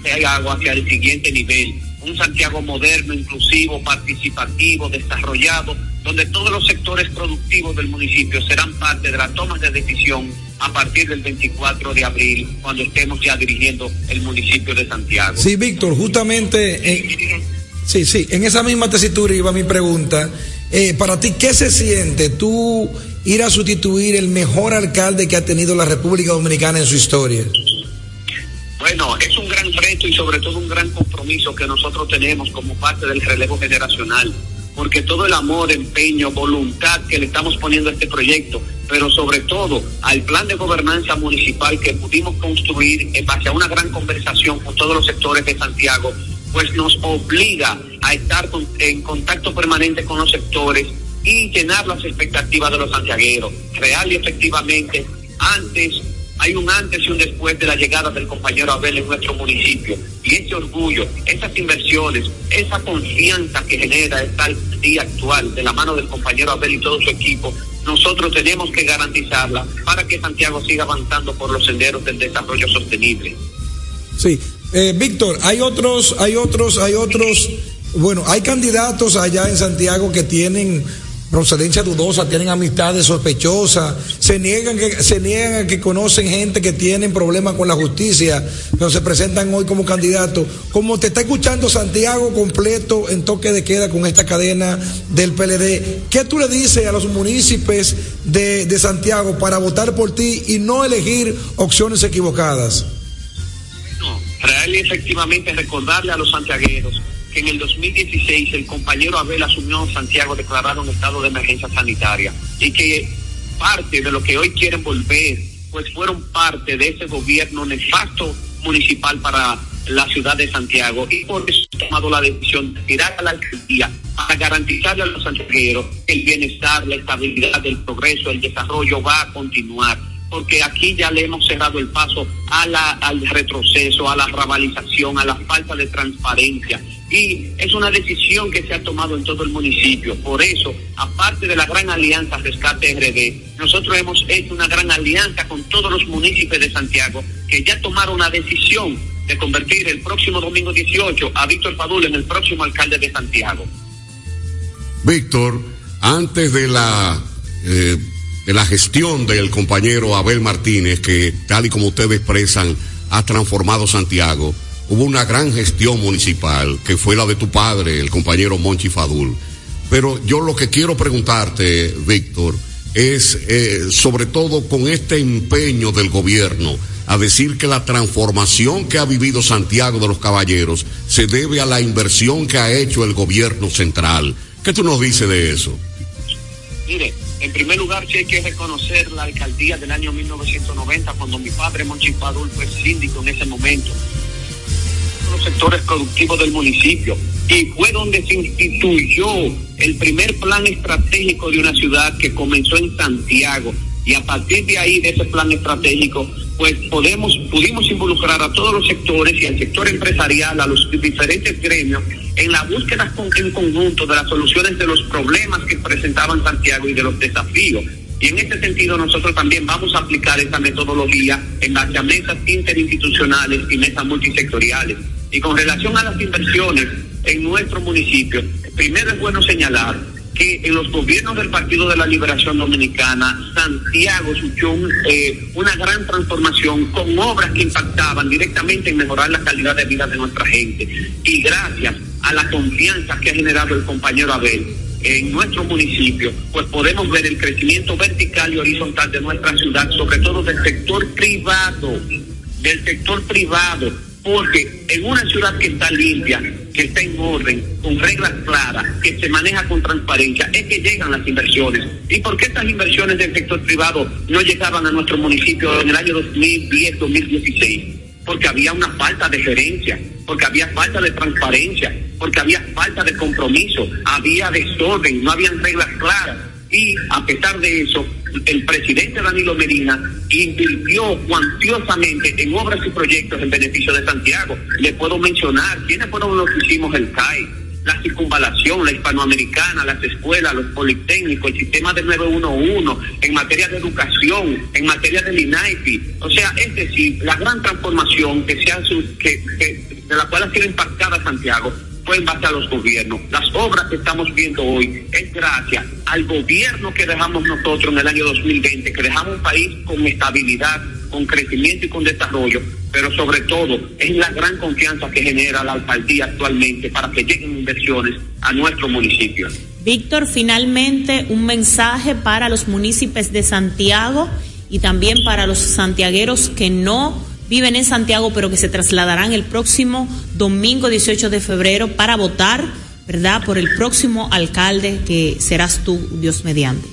Santiago hacia el siguiente nivel. Un Santiago moderno, inclusivo, participativo, desarrollado, donde todos los sectores productivos del municipio serán parte de la toma de decisión a partir del 24 de abril, cuando estemos ya dirigiendo el municipio de Santiago. Sí, Víctor, justamente, sí, sí, en esa misma tesitura iba mi pregunta. Eh, para ti, ¿qué se siente tú ir a sustituir el mejor alcalde que ha tenido la República Dominicana en su historia? Bueno, es un gran reto y sobre todo un gran compromiso que nosotros tenemos como parte del relevo generacional, porque todo el amor, empeño, voluntad que le estamos poniendo a este proyecto, pero sobre todo al plan de gobernanza municipal que pudimos construir en base a una gran conversación con todos los sectores de Santiago, pues nos obliga a estar en contacto permanente con los sectores y llenar las expectativas de los santiagueros. Real y efectivamente, antes hay un antes y un después de la llegada del compañero Abel en nuestro municipio. Y ese orgullo, esas inversiones, esa confianza que genera esta día actual de la mano del compañero Abel y todo su equipo, nosotros tenemos que garantizarla para que Santiago siga avanzando por los senderos del desarrollo sostenible. Sí, eh, Víctor, hay otros, hay otros, hay otros, bueno, hay candidatos allá en Santiago que tienen procedencia dudosa, tienen amistades sospechosas, se niegan que se niegan a que conocen gente que tienen problemas con la justicia, pero se presentan hoy como candidatos. Como te está escuchando Santiago completo en toque de queda con esta cadena del PLD, ¿qué tú le dices a los municipios de, Santiago para votar por ti y no elegir opciones equivocadas? No, real efectivamente recordarle a los santiagueros que en el 2016 el compañero Abel asumió Santiago declarado un estado de emergencia sanitaria y que parte de lo que hoy quieren volver, pues fueron parte de ese gobierno nefasto municipal para la ciudad de Santiago. Y por eso he tomado la decisión de tirar a la alcaldía para garantizarle a los santiagueros el bienestar, la estabilidad, el progreso, el desarrollo va a continuar porque aquí ya le hemos cerrado el paso a la, al retroceso, a la rabalización, a la falta de transparencia y es una decisión que se ha tomado en todo el municipio. Por eso, aparte de la gran alianza Rescate RD, nosotros hemos hecho una gran alianza con todos los municipios de Santiago que ya tomaron una decisión de convertir el próximo domingo 18 a Víctor Padula en el próximo alcalde de Santiago. Víctor, antes de la eh, de la gestión del compañero Abel Martínez, que tal y como ustedes expresan, ha transformado Santiago, hubo una gran gestión municipal, que fue la de tu padre, el compañero Monchi Fadul. Pero yo lo que quiero preguntarte, Víctor, es eh, sobre todo con este empeño del gobierno a decir que la transformación que ha vivido Santiago de los Caballeros se debe a la inversión que ha hecho el gobierno central. ¿Qué tú nos dices de eso? Mire, en primer lugar, sí hay que reconocer la alcaldía del año 1990, cuando mi padre Monchi Fadul fue síndico en ese momento los sectores productivos del municipio y fue donde se instituyó el primer plan estratégico de una ciudad que comenzó en Santiago y a partir de ahí de ese plan estratégico pues podemos pudimos involucrar a todos los sectores y al sector empresarial a los diferentes gremios en la búsqueda en conjunto de las soluciones de los problemas que presentaban Santiago y de los desafíos y en ese sentido nosotros también vamos a aplicar esa metodología en a mesas interinstitucionales y mesas multisectoriales. Y con relación a las inversiones en nuestro municipio, primero es bueno señalar que en los gobiernos del Partido de la Liberación Dominicana, Santiago sufrió eh, una gran transformación con obras que impactaban directamente en mejorar la calidad de vida de nuestra gente. Y gracias a la confianza que ha generado el compañero Abel, en nuestro municipio, pues podemos ver el crecimiento vertical y horizontal de nuestra ciudad, sobre todo del sector privado, del sector privado, porque en una ciudad que está limpia, que está en orden, con reglas claras, que se maneja con transparencia, es que llegan las inversiones. ¿Y por qué estas inversiones del sector privado no llegaban a nuestro municipio en el año 2010-2016? Porque había una falta de gerencia, porque había falta de transparencia, porque había falta de compromiso, había desorden, no habían reglas claras. Y a pesar de eso, el presidente Danilo Medina invirtió cuantiosamente en obras y proyectos en beneficio de Santiago. Le puedo mencionar quiénes fueron los que hicimos el CAI, la circunvalación, la hispanoamericana, las escuelas, los politécnicos, el sistema de 911, en materia de educación, en materia del INAIPI. O sea, es decir, la gran transformación que se ha, que, que, de la cual ha sido impactada Santiago fue en base a los gobiernos. Las obras que estamos viendo hoy es gracias al gobierno que dejamos nosotros en el año 2020, que dejamos un país con estabilidad, con crecimiento y con desarrollo, pero sobre todo es la gran confianza que genera la alcaldía actualmente para que lleguen inversiones a nuestro municipio. Víctor, finalmente un mensaje para los municipios de Santiago y también para los santiagueros que no viven en Santiago, pero que se trasladarán el próximo domingo 18 de febrero para votar, ¿verdad?, por el próximo alcalde que serás tú, Dios mediante.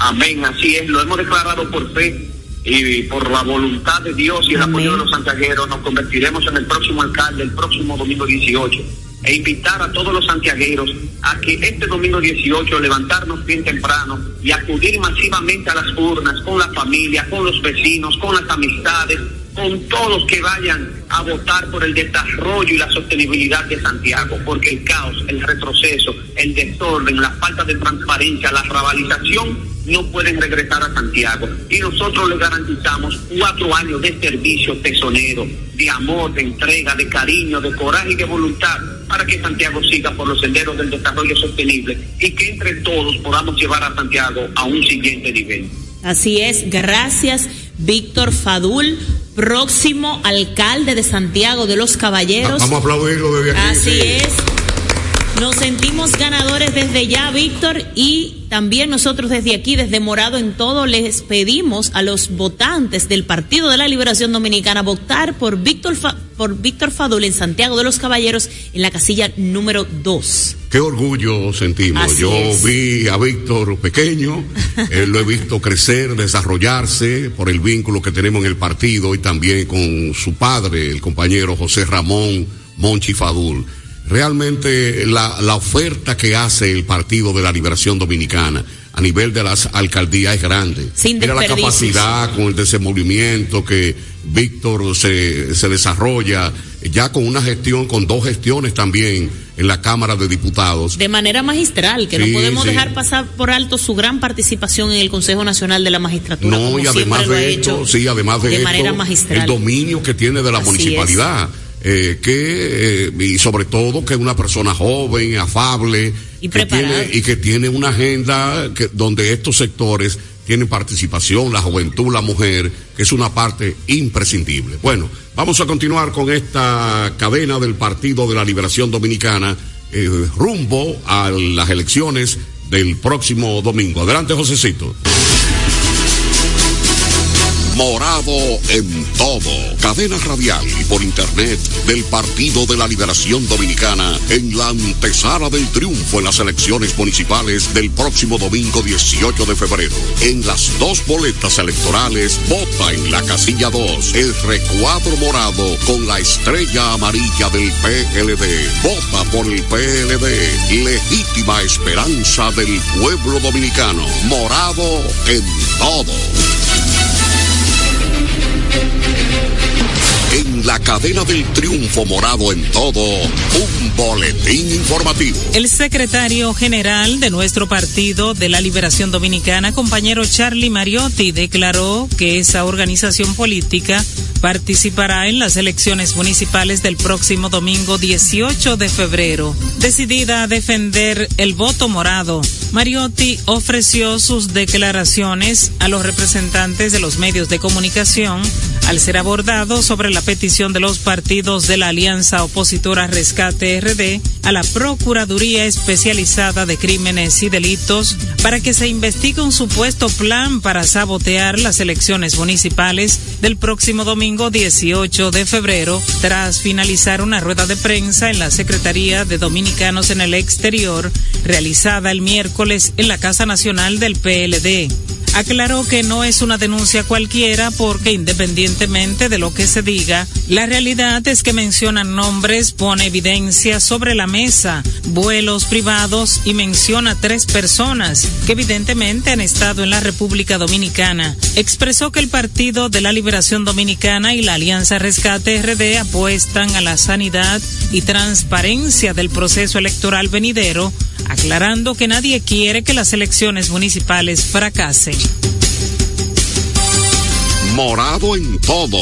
Amén, así es, lo hemos declarado por fe y por la voluntad de Dios y el Amén. apoyo de los santiagueros nos convertiremos en el próximo alcalde el próximo domingo 18 e invitar a todos los santiagueros a que este domingo 18 levantarnos bien temprano y acudir masivamente a las urnas con la familia, con los vecinos, con las amistades, con todos que vayan a votar por el desarrollo y la sostenibilidad de Santiago, porque el caos, el retroceso, el desorden, la falta de transparencia, la rabalización no pueden regresar a Santiago. Y nosotros les garantizamos cuatro años de servicio tesonero, de amor, de entrega, de cariño, de coraje y de voluntad para que Santiago siga por los senderos del desarrollo sostenible y que entre todos podamos llevar a Santiago a un siguiente nivel. Así es, gracias Víctor Fadul, próximo alcalde de Santiago de los Caballeros. Vamos a aplaudirlo desde aquí. Así sí. es. Nos sentimos ganadores desde ya, Víctor, y también nosotros desde aquí, desde Morado en Todo, les pedimos a los votantes del Partido de la Liberación Dominicana votar por Víctor, Fa por Víctor Fadul en Santiago de los Caballeros en la casilla número 2. Qué orgullo sentimos. Así Yo es. vi a Víctor pequeño, eh, lo he visto crecer, desarrollarse por el vínculo que tenemos en el partido y también con su padre, el compañero José Ramón Monchi Fadul realmente la, la, oferta que hace el Partido de la Liberación Dominicana a nivel de las alcaldías es grande. Sin Mira la capacidad con el desenvolvimiento que Víctor se, se desarrolla, ya con una gestión, con dos gestiones también en la Cámara de Diputados. De manera magistral, que Sí, no podemos sí. dejar pasar por alto su gran participación en el Consejo Nacional de la Magistratura. No, como y además de esto, sí, además de, de esto, manera magistral. el dominio que tiene de la Así municipalidad. Eh, que eh, y sobre todo que es una persona joven, afable Y que tiene, y que tiene una agenda que, donde estos sectores tienen participación, la juventud, la mujer, que es una parte imprescindible. Bueno, vamos a continuar con esta cadena del Partido de la Liberación Dominicana eh, rumbo a las elecciones del próximo domingo. Adelante, Josecito. Morado en todo. Cadena radial y por internet del Partido de la Liberación Dominicana en la antesala del triunfo en las elecciones municipales del próximo domingo 18 de febrero. En las dos boletas electorales, vota en la casilla 2 el recuadro morado con la estrella amarilla del PLD. Vota por el PLD. Legítima esperanza del pueblo dominicano. Morado en todo. La cadena del triunfo morado en todo, un boletín informativo. El secretario general de nuestro Partido de la Liberación Dominicana, compañero Charlie Mariotti, declaró que esa organización política participará en las elecciones municipales del próximo domingo 18 de febrero. Decidida a defender el voto morado, Mariotti ofreció sus declaraciones a los representantes de los medios de comunicación al ser abordado sobre la petición de los partidos de la Alianza Opositora Rescate RD a la Procuraduría Especializada de Crímenes y Delitos para que se investigue un supuesto plan para sabotear las elecciones municipales del próximo domingo 18 de febrero, tras finalizar una rueda de prensa en la Secretaría de Dominicanos en el Exterior, realizada el miércoles en la Casa Nacional del PLD. Aclaró que no es una denuncia cualquiera porque independientemente de lo que se diga, la realidad es que mencionan nombres, pone evidencia sobre la mesa, vuelos privados y menciona tres personas que evidentemente han estado en la República Dominicana. Expresó que el Partido de la Liberación Dominicana y la Alianza Rescate RD apuestan a la sanidad y transparencia del proceso electoral venidero, aclarando que nadie quiere que las elecciones municipales fracasen. Morado en todo.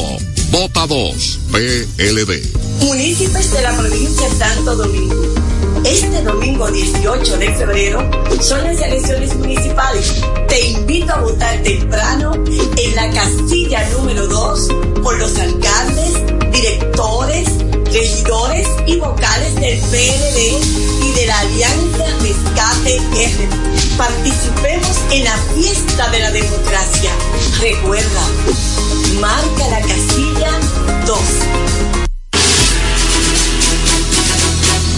Vota 2. PLD. Municipios de la provincia de Santo Domingo. Este domingo 18 de febrero son las elecciones municipales. Te invito a votar temprano en la casilla número 2 por los alcaldes, directores, regidores y vocales del PLD Participemos en la fiesta de la democracia. Recuerda, marca la casilla 2.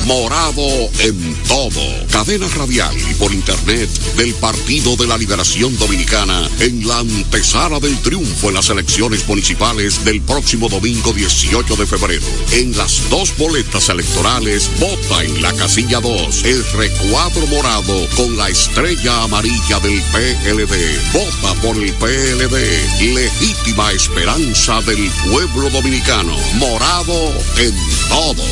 Morado en todo. Cadena radial y por internet del Partido de la Liberación Dominicana en la antesala del triunfo en las elecciones municipales del próximo domingo 18 de febrero. En las dos boletas electorales, vota en la casilla 2 el recuadro morado con la estrella amarilla del PLD. Vota por el PLD. Legítima esperanza del pueblo dominicano. Morado en todo.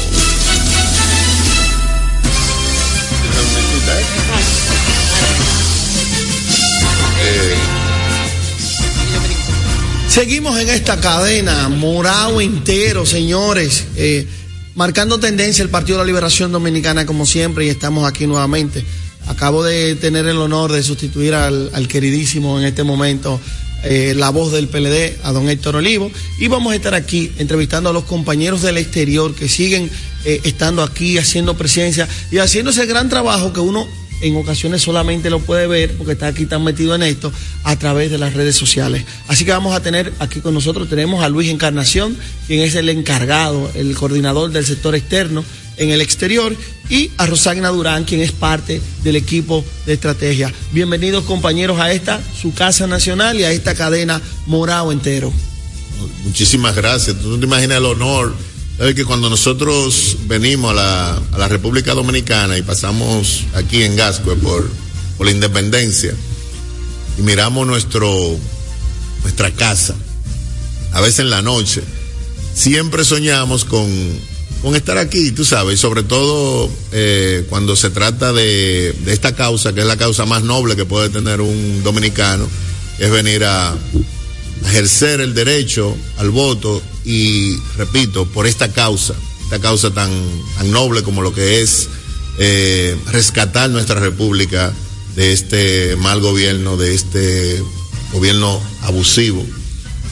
Seguimos en esta cadena, morado entero, señores, eh, marcando tendencia el Partido de la Liberación Dominicana como siempre y estamos aquí nuevamente. Acabo de tener el honor de sustituir al, queridísimo en este momento, eh, la voz del PLD, a don Héctor Olivo, y vamos a estar aquí entrevistando a los compañeros del exterior que siguen eh, estando aquí, haciendo presencia y haciendo ese gran trabajo que uno en ocasiones solamente lo puede ver porque está aquí tan metido en esto a través de las redes sociales. Así que vamos a tener aquí con nosotros, tenemos a Luis Encarnación, quien es el encargado, el coordinador del sector externo en el exterior, y a Rosagna Durán, quien es parte del equipo de estrategia. Bienvenidos compañeros a esta, su casa nacional y a esta cadena Morado entero. Muchísimas gracias. Tú no te imaginas el honor Sabes que cuando nosotros venimos a la, a la, República Dominicana y pasamos aquí en Gascue por, por la independencia y miramos nuestro, nuestra casa, a veces en la noche, siempre soñamos con, con estar aquí, tú sabes, sobre todo eh, cuando se trata de, de esta causa, que es la causa más noble que puede tener un dominicano, es venir a, ejercer el derecho al voto y, repito, por esta causa, esta causa tan, tan noble como lo que es eh, rescatar nuestra república de este mal gobierno, de este gobierno abusivo,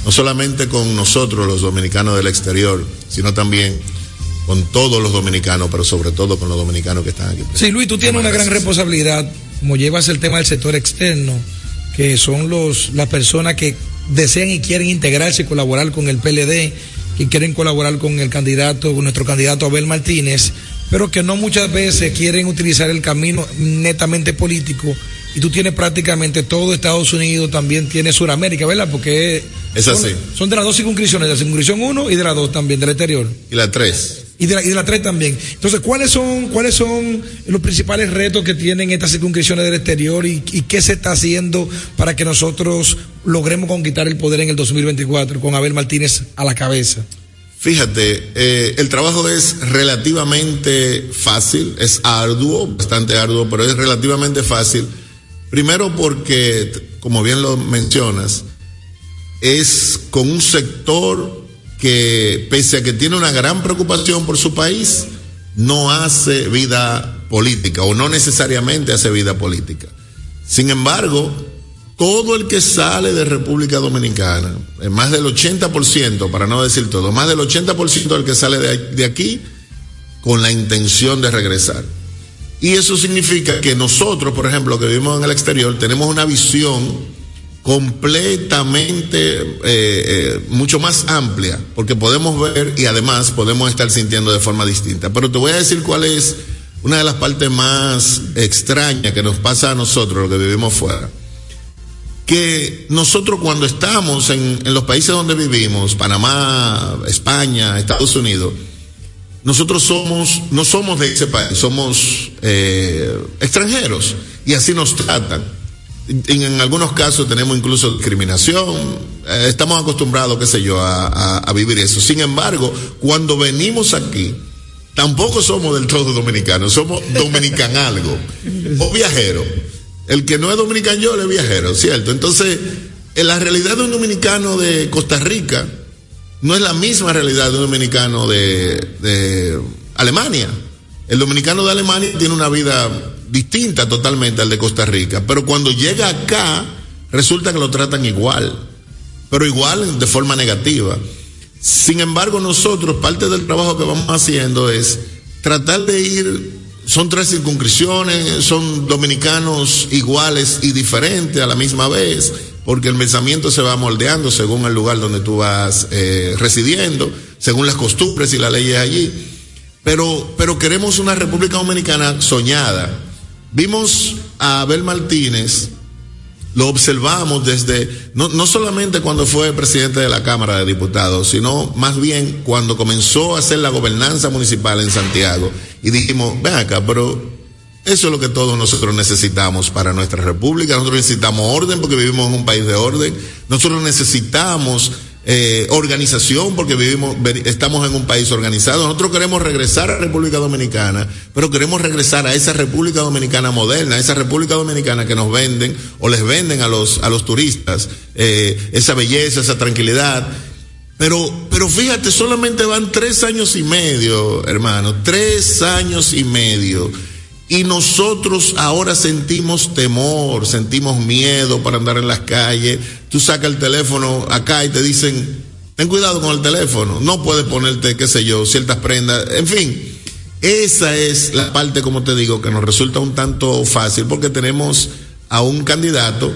no solamente con nosotros los dominicanos del exterior, sino también con todos los dominicanos, pero sobre todo con los dominicanos que están aquí. Sí, Luis, tú tienes una gran responsabilidad, como llevas el tema del sector externo, que son los las personas que desean y quieren integrarse y colaborar con el PLD, que quieren colaborar con el candidato, con nuestro candidato Abel Martínez, pero que no muchas veces quieren utilizar el camino netamente político. Y tú tienes prácticamente todo Estados Unidos, también tiene Sudamérica, ¿verdad? Porque es así. Son, de las dos circunscripciones, de la circunscripción 1 y de la 2 también, del exterior. Y la 3. Y de la, y de la 3 también. Entonces, ¿cuáles son, ¿cuáles son los principales retos que tienen estas circunscripciones del exterior y, y qué se está haciendo para que nosotros logremos conquistar el poder en el 2024 con Abel Martínez a la cabeza? Fíjate, eh, el trabajo es relativamente fácil, es arduo, bastante arduo, pero es relativamente fácil. Primero porque, como bien lo mencionas, es con un sector que, pese a que tiene una gran preocupación por su país, no hace vida política o no necesariamente hace vida política. Sin embargo, todo el que sale de República Dominicana, más del 80%, para no decir todo, más del 80% del que sale de, aquí, con la intención de regresar. Y eso significa que nosotros, por ejemplo, que vivimos en el exterior, tenemos una visión completamente eh, eh, mucho más amplia, porque podemos ver y además podemos estar sintiendo de forma distinta. Pero te voy a decir cuál es una de las partes más extrañas que nos pasa a nosotros, los que vivimos fuera, que nosotros cuando estamos en, en los países donde vivimos, Panamá, España, Estados Unidos, nosotros somos, no somos de ese país, somos eh, extranjeros y así nos tratan. En, en algunos casos tenemos incluso discriminación, eh, estamos acostumbrados, qué sé yo, a, a- a vivir eso. Sin embargo, cuando venimos aquí, tampoco somos del todo dominicanos, somos dominican algo o viajeros. El que no es dominicano yo es viajero, ¿cierto? Entonces, en la realidad de un dominicano de Costa Rica no es la misma realidad de un dominicano de, de Alemania. El dominicano de Alemania tiene una vida distinta totalmente al de Costa Rica, pero cuando llega acá resulta que lo tratan igual, pero igual de forma negativa. Sin embargo, nosotros, parte del trabajo que vamos haciendo es tratar de ir, son tres circunscripciones, son dominicanos iguales y diferentes a la misma vez, porque el pensamiento se va moldeando según el lugar donde tú vas eh, residiendo, según las costumbres y las leyes allí. Pero, pero queremos una República Dominicana soñada. Vimos a Abel Martínez, lo observamos desde, no, no solamente cuando fue presidente de la Cámara de Diputados, sino más bien cuando comenzó a hacer la gobernanza municipal en Santiago. Y dijimos, ven acá, pero eso es lo que todos nosotros necesitamos para nuestra república. Nosotros necesitamos orden porque vivimos en un país de orden. Nosotros necesitamos eh, organización porque vivimos, estamos en un país organizado. Nosotros queremos regresar a República Dominicana, pero queremos regresar a esa República Dominicana moderna, a esa República Dominicana que nos venden o les venden a los, a los turistas, eh, esa belleza, esa tranquilidad. Pero, pero fíjate, solamente van tres años y medio, hermano, tres años y medio. Y nosotros ahora sentimos temor, sentimos miedo para andar en las calles. Tú sacas el teléfono acá y te dicen, ten cuidado con el teléfono, no puedes ponerte, qué sé yo, ciertas prendas. En fin, esa es la parte, como te digo, que nos resulta un tanto fácil porque tenemos a un candidato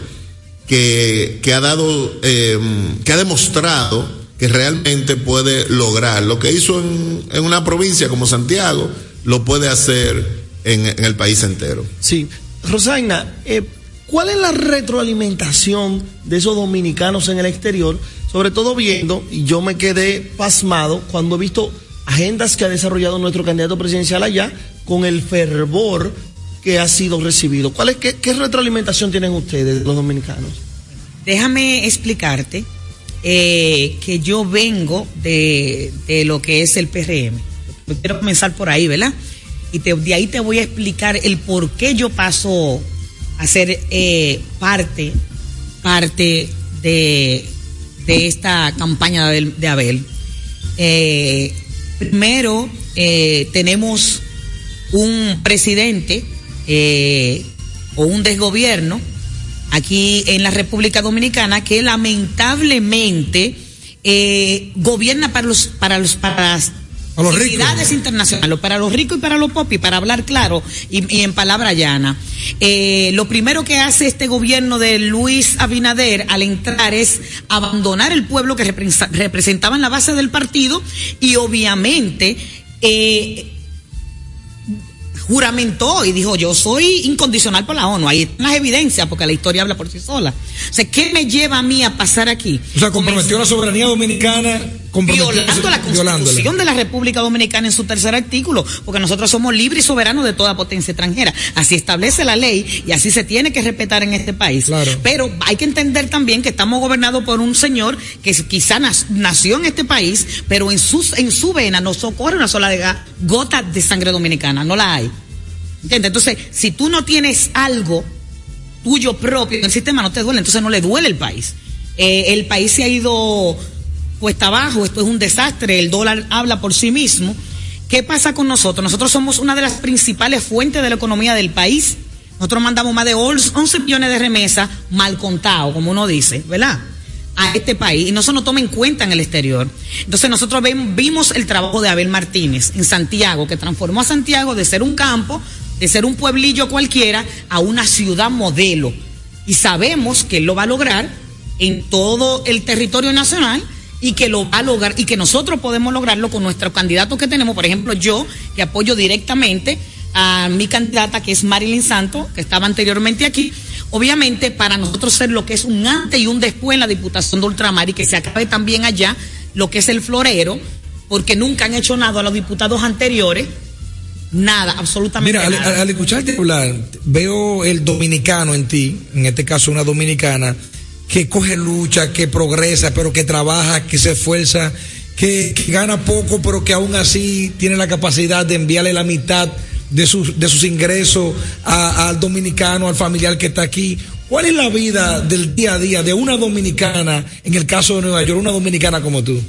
que, que ha dado, eh, que ha demostrado que realmente puede lograr lo que hizo en, en una provincia como Santiago, lo puede hacer en, en el país entero. Sí. Rosaina, eh, ¿cuál es la retroalimentación de esos dominicanos en el exterior? Sobre todo viendo, y yo me quedé pasmado cuando he visto agendas que ha desarrollado nuestro candidato presidencial allá con el fervor que ha sido recibido. ¿Cuál es, qué, qué retroalimentación tienen ustedes, los dominicanos? Déjame explicarte eh, que yo vengo de, de lo que es el PRM. Quiero comenzar por ahí, ¿verdad? Y te- de ahí te voy a explicar el por qué yo paso a ser eh, parte, parte de, de esta campaña de de Abel. Eh, primero, eh, tenemos un presidente eh, o un desgobierno aquí en la República Dominicana que lamentablemente eh, gobierna para los para los para Para los ricos. internacionales, para los ricos y para los popis, para hablar claro y, y en palabra llana. Eh, lo primero que hace este gobierno de Luis Abinader al entrar es abandonar el pueblo que representaba en la base del partido y obviamente eh, juramentó y dijo yo soy incondicional por la ONU. Ahí están las evidencias porque la historia habla por sí sola. O sea, ¿qué me lleva a mí a pasar aquí? O sea, comprometió la soberanía dominicana, Violando la violándola. Constitución de la República Dominicana en su tercer artículo, porque nosotros somos libres y soberanos de toda potencia extranjera. Así establece la ley y así se tiene que respetar en este país. Claro. Pero hay que entender también que estamos gobernados por un señor que quizá nació en este país, pero en, sus, en su vena no socorre una sola de gota de sangre dominicana, no la hay. ¿Entiendes? Entonces, si tú no tienes algo tuyo propio en el sistema, no te duele, entonces no le duele el país. Eh, el país se ha ido cuesta abajo, esto es un desastre, el dólar habla por sí mismo. ¿Qué pasa con nosotros? Nosotros somos una de las principales fuentes de la economía del país. Nosotros mandamos más de 11 millones de remesas mal contado, como uno dice, ¿verdad? a este país y no se nos toma en cuenta en el exterior. Entonces nosotros vimos el trabajo de Abel Martínez en Santiago, que transformó a Santiago de ser un campo, de ser un pueblillo cualquiera, a una ciudad modelo. Y sabemos que él lo va a lograr en todo el territorio nacional y que lo va a lograr y que nosotros podemos lograrlo con nuestros candidatos que tenemos. Por ejemplo, yo que apoyo directamente a mi candidata que es Marilyn Santos, que estaba anteriormente aquí, obviamente para nosotros ser lo que es un antes y un después en la Diputación de Ultramar y que se acabe también allá lo que es el florero, porque nunca han hecho nada a los diputados anteriores, nada, absolutamente Mira, nada. al- al escucharte hablar, veo el dominicano en ti, en este caso una dominicana, que coge lucha, que progresa, pero que trabaja, que se esfuerza, que, gana poco, pero que aún así tiene la capacidad de enviarle la mitad de sus, de sus ingresos al dominicano, al familiar que está aquí. ¿Cuál es la vida del día a día de una dominicana, en el caso de Nueva York, una dominicana como tú?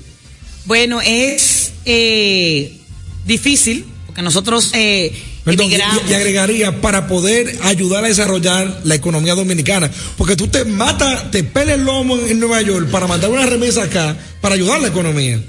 Bueno, es eh, difícil, porque nosotros eh, Perdón, y, agregaría para poder ayudar a desarrollar la economía dominicana. Porque tú te matas, te pelas el lomo en Nueva York para mandar una remesa acá para ayudar a la economía.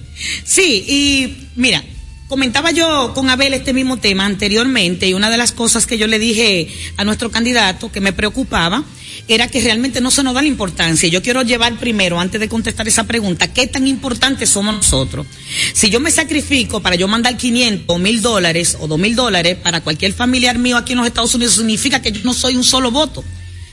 Sí, y mira, comentaba yo con Abel este mismo tema anteriormente y una de las cosas que yo le dije a nuestro candidato que me preocupaba era que realmente no se nos da la importancia. Yo quiero llevar primero, antes de contestar esa pregunta, ¿qué tan importantes somos nosotros? Si yo me sacrifico para yo mandar 500 o 1000 dólares o 2000 dólares para cualquier familiar mío aquí en los Estados Unidos, significa que yo no soy un solo voto.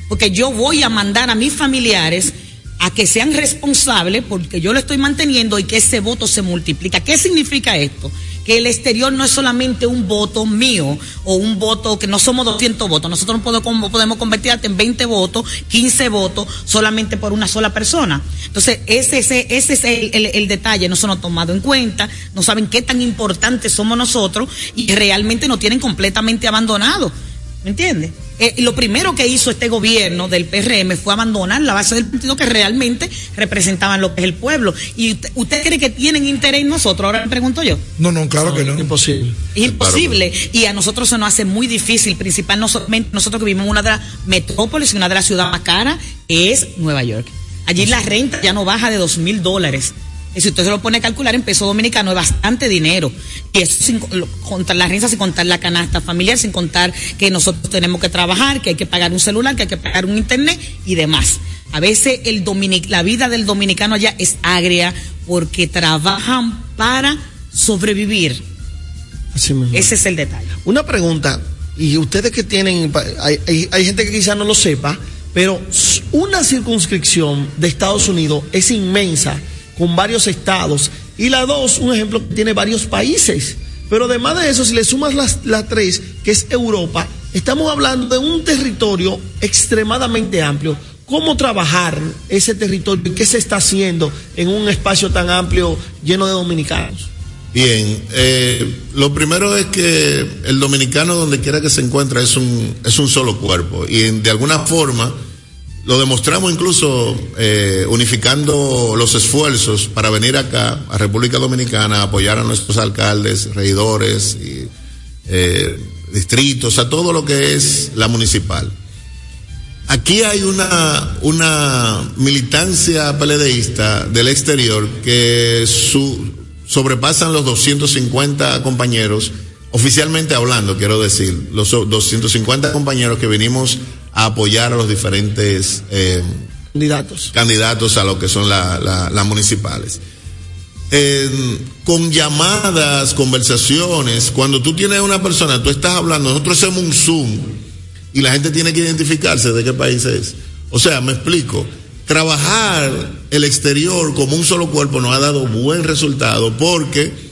Porque yo voy a mandar a mis familiares a que sean responsables porque yo lo estoy manteniendo y que ese voto se multiplica. ¿Qué significa esto? Que el exterior no es solamente un voto mío o un voto que no somos 200 votos. Nosotros no podemos, podemos convertir en 20 votos, 15 votos solamente por una sola persona. Entonces, ese, ese, ese es el, el- detalle. No nos ha tomado en cuenta, no saben qué tan importantes somos nosotros y realmente nos tienen completamente abandonados. ¿Me entiendes? Eh, lo primero que hizo este gobierno del PRM fue abandonar la base del partido que realmente representaban lo que es el pueblo. ¿Y usted, usted cree que tienen interés en nosotros? Ahora le pregunto yo. No, no, claro que no. Imposible. Es imposible. Y a nosotros se nos hace muy difícil, principalmente nosotros que vivimos en una de las metrópolis y una de las ciudades más caras, es Nueva York. Allí la renta ya no baja de dos mil dólares. Y si usted se lo pone a calcular en peso dominicano es bastante dinero. Y eso sin contar la renta, sin contar la canasta familiar, sin contar que nosotros tenemos que trabajar, que hay que pagar un celular, que hay que pagar un internet y demás. A veces el dominic la vida del dominicano allá es agria porque trabajan para sobrevivir. Así mismo. Ese es el detalle. Una pregunta, y ustedes que tienen, hay, hay- hay gente que quizás no lo sepa, pero una circunscripción de Estados Unidos es inmensa, con varios estados, y la dos, un ejemplo, tiene varios países. Pero además de eso, si le sumas las, las tres, que es Europa, estamos hablando de un territorio extremadamente amplio. ¿Cómo trabajar ese territorio y qué se está haciendo en un espacio tan amplio lleno de dominicanos? Bien, eh, lo primero es que el dominicano donde quiera que se encuentra es un, es un solo cuerpo y de alguna forma lo demostramos incluso eh, unificando los esfuerzos para venir acá a República Dominicana a apoyar a nuestros alcaldes, regidores y eh, distritos, a todo lo que es la municipal. Aquí hay una, una militancia peledeísta del exterior que su, sobrepasan los 250 compañeros, oficialmente hablando, quiero decir, los 250 compañeros que venimos a apoyar a los diferentes eh, Candidatos. candidatos a lo que son la- la- las municipales. Eh, con llamadas, conversaciones, cuando tú tienes una persona, tú estás hablando, nosotros hacemos un Zoom y la gente tiene que identificarse de qué país es. O sea, me explico, trabajar el exterior como un solo cuerpo nos ha dado buen resultado porque,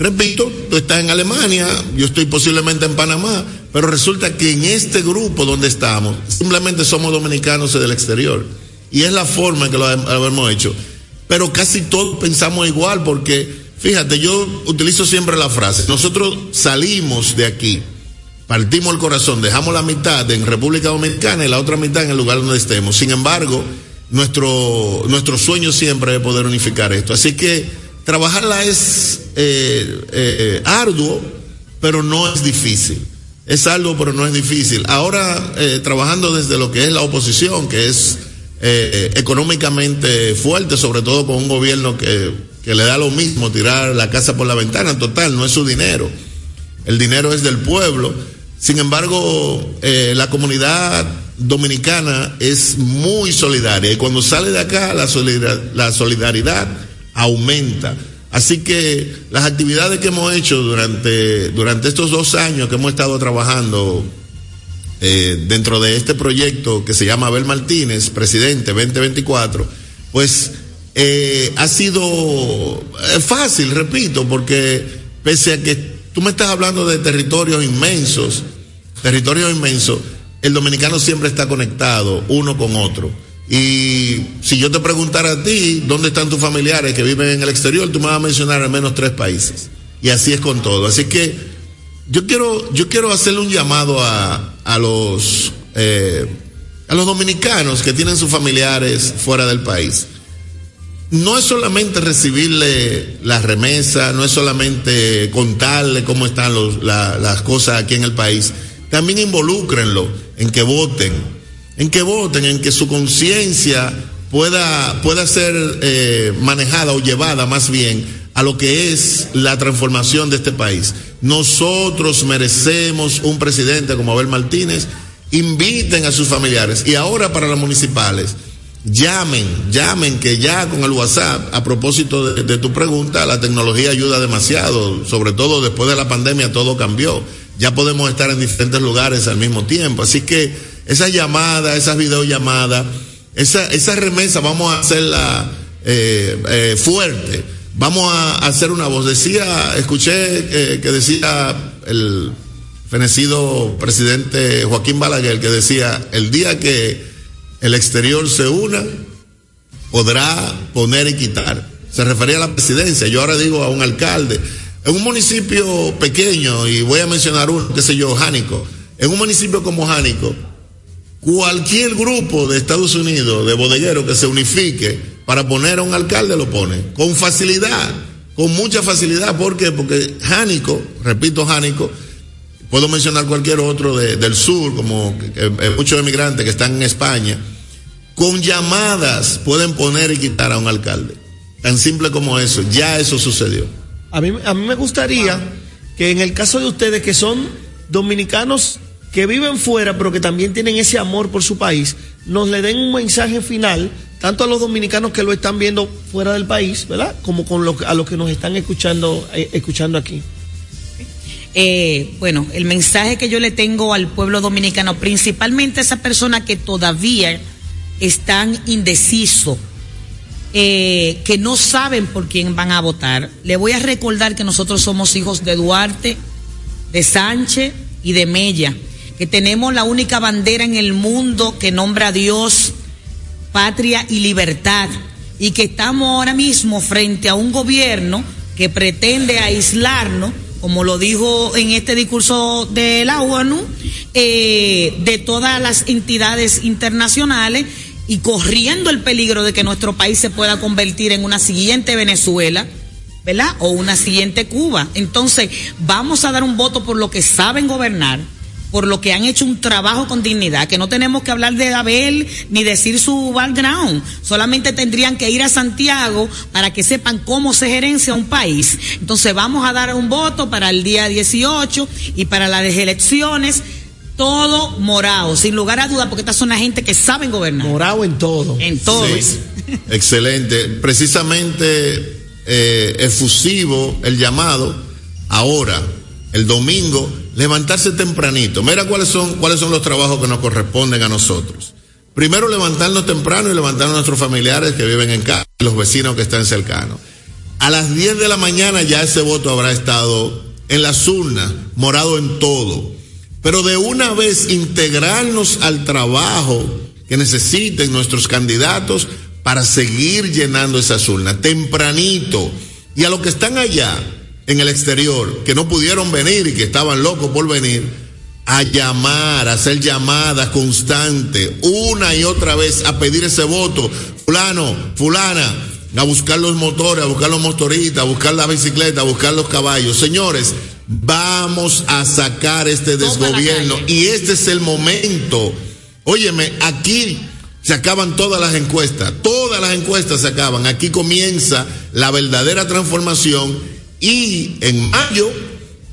repito, tú estás en Alemania, yo estoy posiblemente en Panamá, pero resulta que en este grupo donde estamos, simplemente somos dominicanos del exterior. Y es la forma en que lo hemos hecho. Pero casi todos pensamos igual porque, fíjate, yo utilizo siempre la frase, nosotros salimos de aquí, partimos el corazón, dejamos la mitad en República Dominicana y la otra mitad en el lugar donde estemos. Sin embargo, nuestro, nuestro sueño siempre es poder unificar esto. Así que trabajarla es eh, eh, arduo, pero no es difícil. Es arduo, pero no es difícil. Ahora, eh, trabajando desde lo que es la oposición, que es eh, eh, económicamente fuerte, sobre todo con un gobierno que, que le da lo mismo tirar la casa por la ventana, total, no es su dinero el dinero es del pueblo. Sin embargo, eh, la comunidad dominicana es muy solidaria y cuando sale de acá la solidaridad, la solidaridad aumenta. Así que las actividades que hemos hecho durante, durante estos dos años que hemos estado trabajando eh, dentro de este proyecto que se llama Abel Martínez, presidente 2024, pues eh, ha sido eh, fácil, repito, porque pese a que tú me estás hablando de territorios inmensos, territorios inmensos, el dominicano siempre está conectado uno con otro. Y si yo te preguntara a ti, ¿dónde están tus familiares que viven en el exterior? Tú me vas a mencionar al menos tres países. Y así es con todo. Así que yo quiero, yo quiero hacerle un llamado a, a los, eh, a los dominicanos que tienen sus familiares fuera del país. No es solamente recibirle la remesa, no es solamente contarle cómo están las cosas aquí en el país, también involúcrenlo en que voten, en que voten, en que su conciencia pueda, pueda ser eh, manejada o llevada más bien a lo que es la transformación de este país. Nosotros merecemos un presidente como Abel Martínez. Inviten a sus familiares. Y ahora para las municipales, llamen, llamen, que ya con el WhatsApp, a propósito de, de tu pregunta, la tecnología ayuda demasiado. Sobre todo después de la pandemia todo cambió. Ya podemos estar en diferentes lugares al mismo tiempo. Así que esas llamadas, esas videollamadas, esa, esa remesa vamos a hacerla eh, eh, fuerte. Vamos a hacer una voz. Decía, escuché eh, que decía el fenecido presidente Joaquín Balaguer que decía, el día que el exterior se una, podrá poner y quitar. Se refería a la presidencia. Yo ahora digo a un alcalde. En un municipio pequeño, y voy a mencionar uno, qué sé yo, Jánico. En un municipio como Jánico, cualquier grupo de Estados Unidos, de bodegueros que se unifique para poner a un alcalde, lo pone. Con facilidad, con mucha facilidad. ¿Por qué? Porque Jánico, repito, Jánico, puedo mencionar cualquier otro de- del sur, como eh, muchos emigrantes que están en España, con llamadas pueden poner y quitar a un alcalde. Tan simple como eso, ya eso sucedió. A mí, a mí me gustaría que en el caso de ustedes que son dominicanos que viven fuera, pero que también tienen ese amor por su país, nos le den un mensaje final, tanto a los dominicanos que lo están viendo fuera del país, ¿verdad? Como con lo- a los que nos están escuchando, eh, escuchando aquí. Eh, bueno, el mensaje que yo le tengo al pueblo dominicano, principalmente a esas personas que todavía están indecisos, eh, que no saben por quién van a votar, le voy a recordar que nosotros somos hijos de Duarte, de Sánchez y de Mella, que tenemos la única bandera en el mundo que nombra a Dios, patria y libertad, y que estamos ahora mismo frente a un gobierno que pretende aislarnos, como lo dijo en este discurso de la ONU, de todas las entidades internacionales y corriendo el peligro de que nuestro país se pueda convertir en una siguiente Venezuela, ¿verdad? O una siguiente Cuba. Entonces, vamos a dar un voto por lo que saben gobernar, por lo que han hecho un trabajo con dignidad, que no tenemos que hablar de Abel ni decir su background, solamente tendrían que ir a Santiago para que sepan cómo se gerencia un país. Entonces, vamos a dar un voto para el día 18 y para las elecciones. Todo morado, sin lugar a duda, porque estas son la gente que saben gobernar. Morado en todo. En todo. Sí. Excelente. Precisamente eh, efusivo el llamado. Ahora, el domingo, levantarse tempranito. Mira cuáles son, cuáles son los trabajos que nos corresponden a nosotros. Primero, levantarnos temprano y levantar a nuestros familiares que viven en casa los vecinos que están cercanos. A las 10 de la mañana ya ese voto habrá estado en las urnas, morado en todo. Pero de una vez integrarnos al trabajo que necesiten nuestros candidatos para seguir llenando esas urnas tempranito. Y a los que están allá en el exterior, que no pudieron venir y que estaban locos por venir, a llamar, a hacer llamadas constantes, una y otra vez, a pedir ese voto. Fulano, fulana, a buscar los motores, a buscar los motoristas, a buscar la bicicleta, a buscar los caballos. Señores, vamos a sacar este desgobierno y este es el momento. Óyeme, aquí se acaban todas las encuestas, todas las encuestas se acaban. Aquí comienza la verdadera transformación y en mayo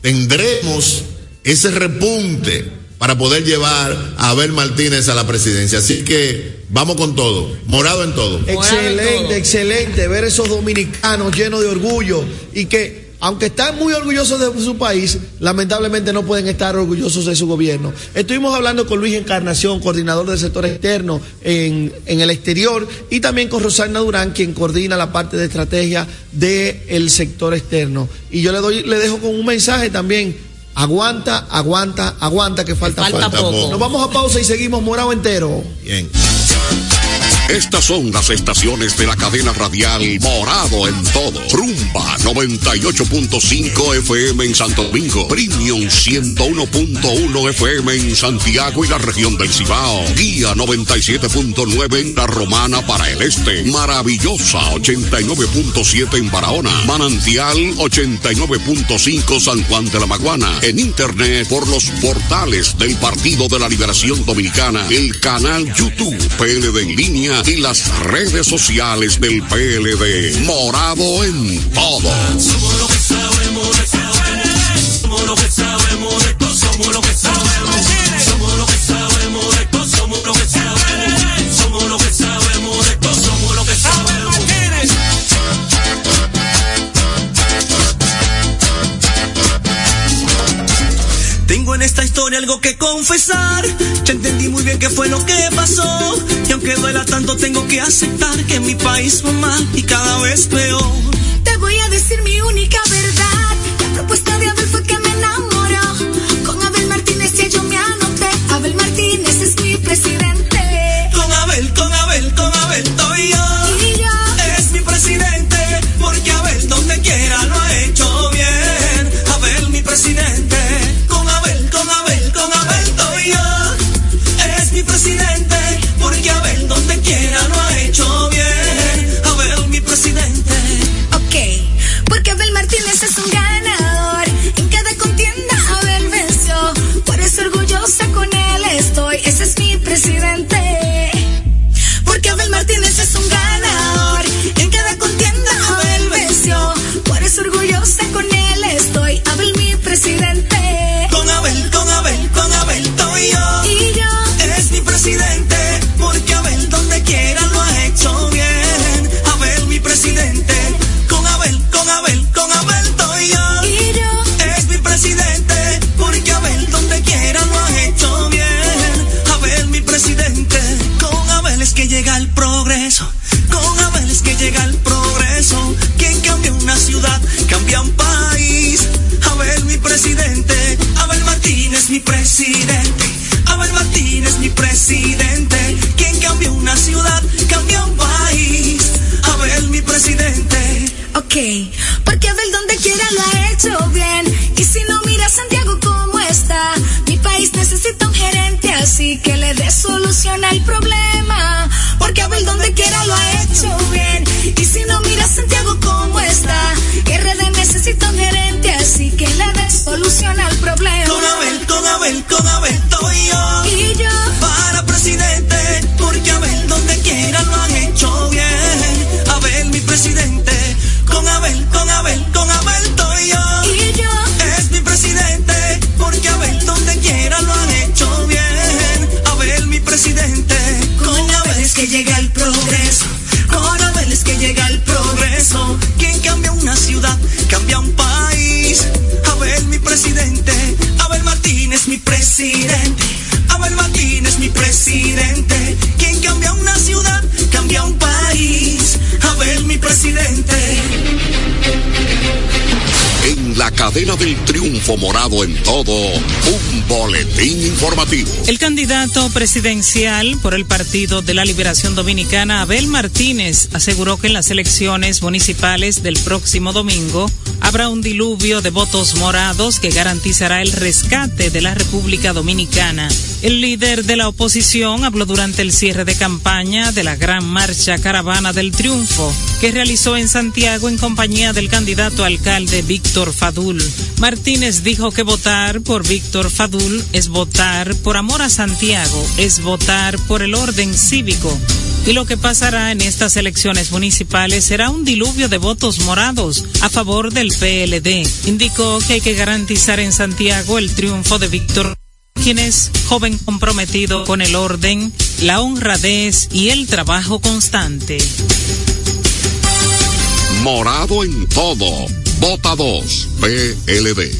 tendremos ese repunte para poder llevar a Abel Martínez a la presidencia. Así que vamos con todo, morado en todo. Morado en todo. Excelente, excelente ver esos dominicanos llenos de orgullo y que aunque están muy orgullosos de su país, lamentablemente no pueden estar orgullosos de su gobierno. Estuvimos hablando con Luis Encarnación, coordinador del sector externo en, en el exterior, y también con Rosana Durán, quien coordina la parte de estrategia del sector externo. Y yo le doy, le dejo con un mensaje también. Aguanta, aguanta, aguanta, que falta, falta poco. Nos vamos a pausa y seguimos morado entero. Bien. Estas son las estaciones de la cadena radial Morado en todo. Rumba 98.5 FM en Santo Domingo. Premium 101.1 FM en Santiago y la región del Cibao. Guía 97.9 en La Romana para el este. Maravillosa 89.7 en Barahona. Manantial 89.5 San Juan de la Maguana. En internet por los portales del Partido de la Liberación Dominicana. El canal YouTube PLD en línea y las redes sociales del PLD. Morado en todo. Somos lo que sabemos de. Somos lo que sabemos de. Somos lo que sabemos. Esta historia algo que confesar. Ya entendí muy bien qué fue lo que pasó. Y aunque duela tanto, tengo que aceptar que mi país va mal y cada vez peor. Te voy a decir mi única verdad. Solución al problema. Porque Abel donde quiera lo ha hecho bien. Y si no mira Santiago cómo está, RD necesita un gerente así que le dé solución al problema. Con Abel, con Abel, con Abel estoy yo. Y yo, para presidente, porque Abel donde quiera lo han triunfo morado en todo, un boletín informativo. El candidato presidencial por el Partido de la Liberación Dominicana, Abel Martínez, aseguró que en las elecciones municipales del próximo domingo habrá un diluvio de votos morados que garantizará el rescate de la República Dominicana. El líder de la oposición habló durante el cierre de campaña de la gran marcha Caravana del Triunfo que realizó en Santiago en compañía del candidato alcalde Víctor Fadul. Martínez dijo que votar por Víctor Fadul es votar por amor a Santiago, es votar por el orden cívico. Y lo que pasará en estas elecciones municipales será un diluvio de votos morados a favor del PLD. Indicó que hay que garantizar en Santiago el triunfo de Víctor quien joven comprometido con el orden, la honradez y el trabajo constante. Morado en todo. Vota 2, PLD.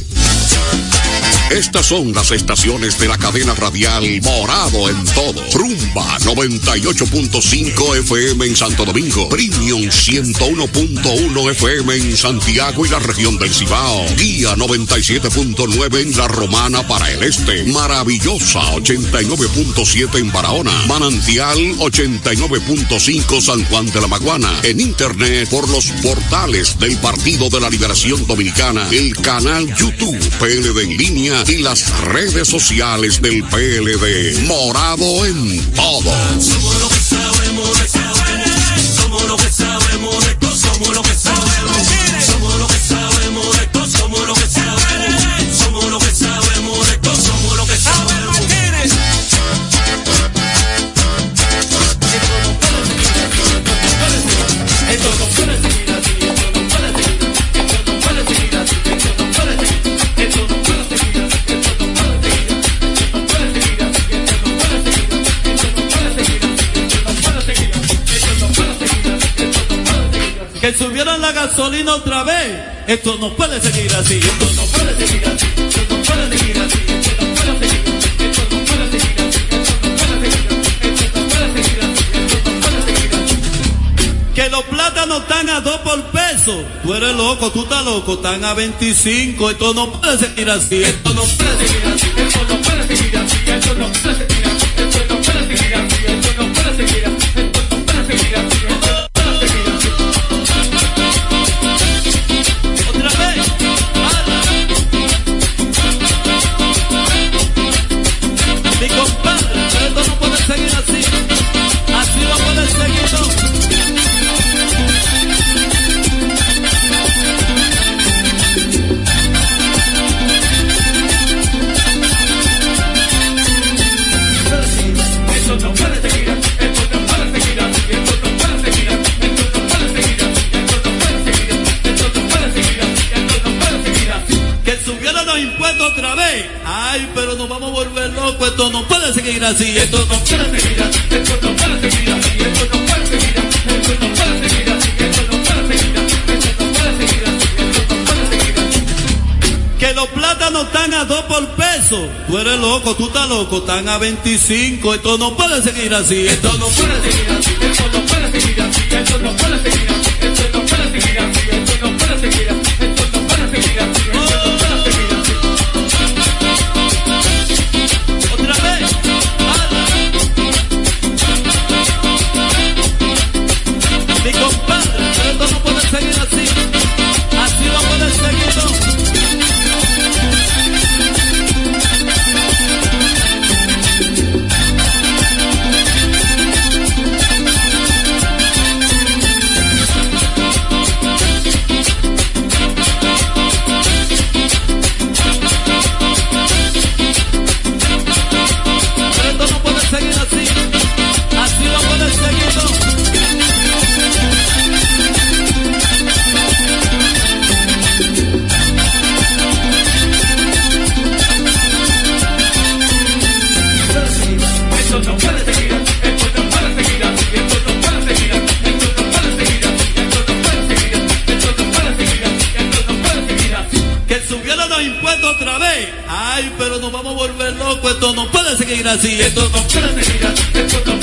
Estas son las estaciones de la cadena radial Morado en todo. Rumba 98.5 FM en Santo Domingo. Premium 101.1 FM en Santiago y la región del Cibao. Guía 97.9 en La Romana para el Este. Maravillosa 89.7 en Barahona. Manantial 89.5 San Juan de la Maguana. En internet por los portales del Partido de la Liberación Dominicana. El canal YouTube PLD en línea y las redes sociales del PLD. Morado en todo. Somos lo que sabemos de. Somos lo que sabemos de. Somos lo que gasolina otra vez. Esto no puede seguir así, esto no puede seguir así, esto no puede seguir así, esto no puede seguir así. que los plátanos están a 2 por peso. Tú eres loco, tú estás loco, están a 25. Esto no puede seguir así. Esto no puede seguir así. Esto no puede seguir así. Esto no puede seguir así. Esto no puede seguir así, esto no puede seguir así, esto no puede seguir así, esto no puede seguir así. Que los plátanos están a dos por peso. Tú eres loco, tú estás loco, están a 25. Esto no puede seguir así. Esto no puede seguir así. Esto no puede seguir así. Esto no puede seguir así. Esto no puede seguir así. mira, si esto no para, mira, esto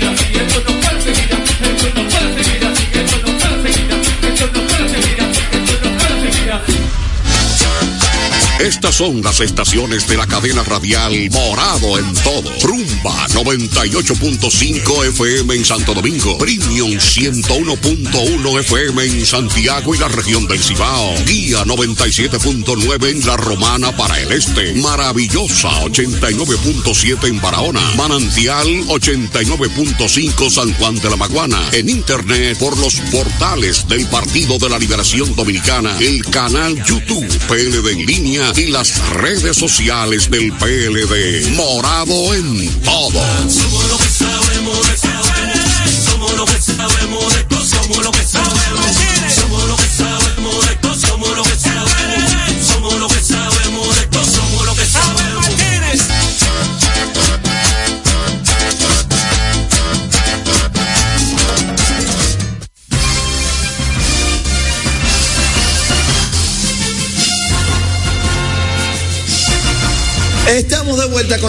no. Estas son las estaciones de la cadena radial Morado en todo. Rumba 98.5 FM en Santo Domingo. Premium 101.1 FM en Santiago y la región del Cibao. Guía 97.9 en La Romana para el Este. Maravillosa 89.7 en Barahona. Manantial 89.5 San Juan de la Maguana. En internet por los portales del Partido de la Liberación Dominicana. El canal YouTube PLD en línea y las redes sociales del PLD. Morado en todo.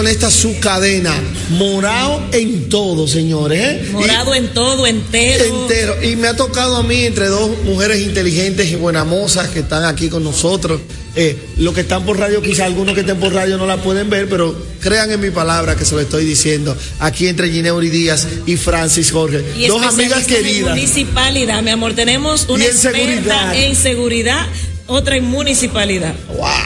Estamos de vuelta con esta subcadena. Morado en todo, señores. ¿eh? Morado en todo, entero. Entero. Y me ha tocado a mí, entre dos mujeres inteligentes y buenamosas que están aquí con nosotros. Eh, los que están por radio, quizá algunos que estén por radio no la pueden ver, pero crean en mi palabra que se lo estoy diciendo. Aquí entre Gineuri Díaz y Francis Jorge. Y dos amigas especialistas en queridas. municipalidad, mi amor. Tenemos una en experta seguridad. en seguridad, otra en municipalidad.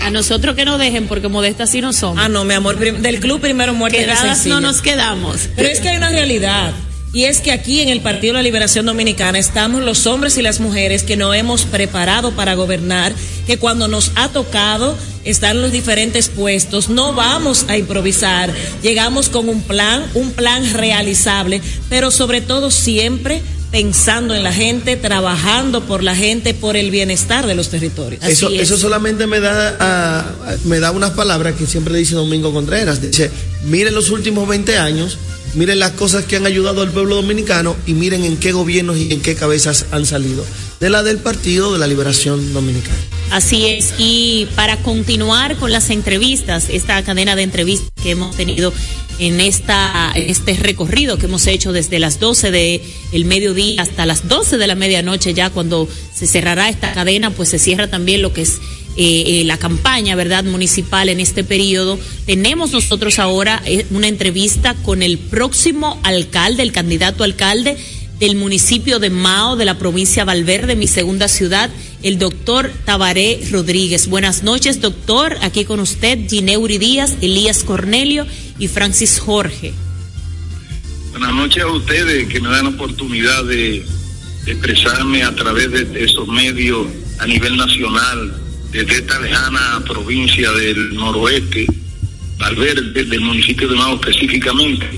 A nosotros que nos dejen, porque modestas sí no somos. Ah, no, mi amor, del club primero muerte Quedadas no nos quedamos. Pero es que hay una realidad. Y es que aquí en el Partido de la Liberación Dominicana estamos los hombres y las mujeres que nos hemos preparado para gobernar, que cuando nos ha tocado estar en los diferentes puestos, no vamos a improvisar, llegamos con un plan, un plan realizable, pero sobre todo siempre pensando en la gente, trabajando por la gente, por el bienestar de los territorios. Eso, es. eso solamente me da, ah, me da unas palabras que siempre dice Domingo Contreras. Dice, miren los últimos 20 años, miren las cosas que han ayudado al pueblo dominicano y miren en qué gobiernos y en qué cabezas han salido. De la del Partido de la Liberación Dominicana. Así es, y para continuar con las entrevistas, esta cadena de entrevistas que hemos tenido en esta este recorrido que hemos hecho desde las 12 de el mediodía hasta las 12 de la medianoche ya cuando se cerrará esta cadena, pues se cierra también lo que es eh, eh, la campaña, ¿verdad?, municipal en este periodo. Tenemos nosotros ahora eh, una entrevista con el próximo alcalde, el candidato alcalde del municipio de Mao, de la provincia Valverde, mi segunda ciudad, el doctor Tabaré Rodríguez. Buenas noches, doctor. Aquí con usted, Gineuri Díaz, Elías Cornelio y Francis Jorge. Buenas noches a ustedes que me dan la oportunidad de, de expresarme a través de, de esos medios a nivel nacional, desde esta lejana provincia del noroeste, Valverde, del municipio de Mao específicamente,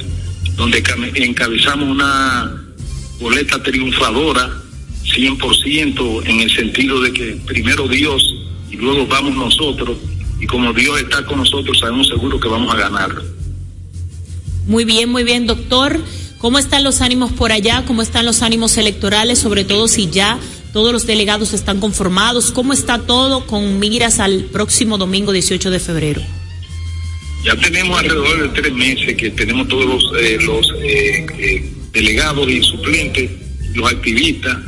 donde encabezamos una boleta triunfadora 100% en el sentido de que primero Dios y luego vamos nosotros, y como Dios está con nosotros, sabemos seguro que vamos a ganar. Muy bien, muy bien, doctor. ¿Cómo están los ánimos por allá? ¿Cómo están los ánimos electorales? Sobre todo si ya todos los delegados están conformados. ¿Cómo está todo con miras al próximo domingo 18 de febrero? Ya tenemos alrededor de tres meses que tenemos todos los, eh, los eh, eh, delegados y suplentes, los activistas,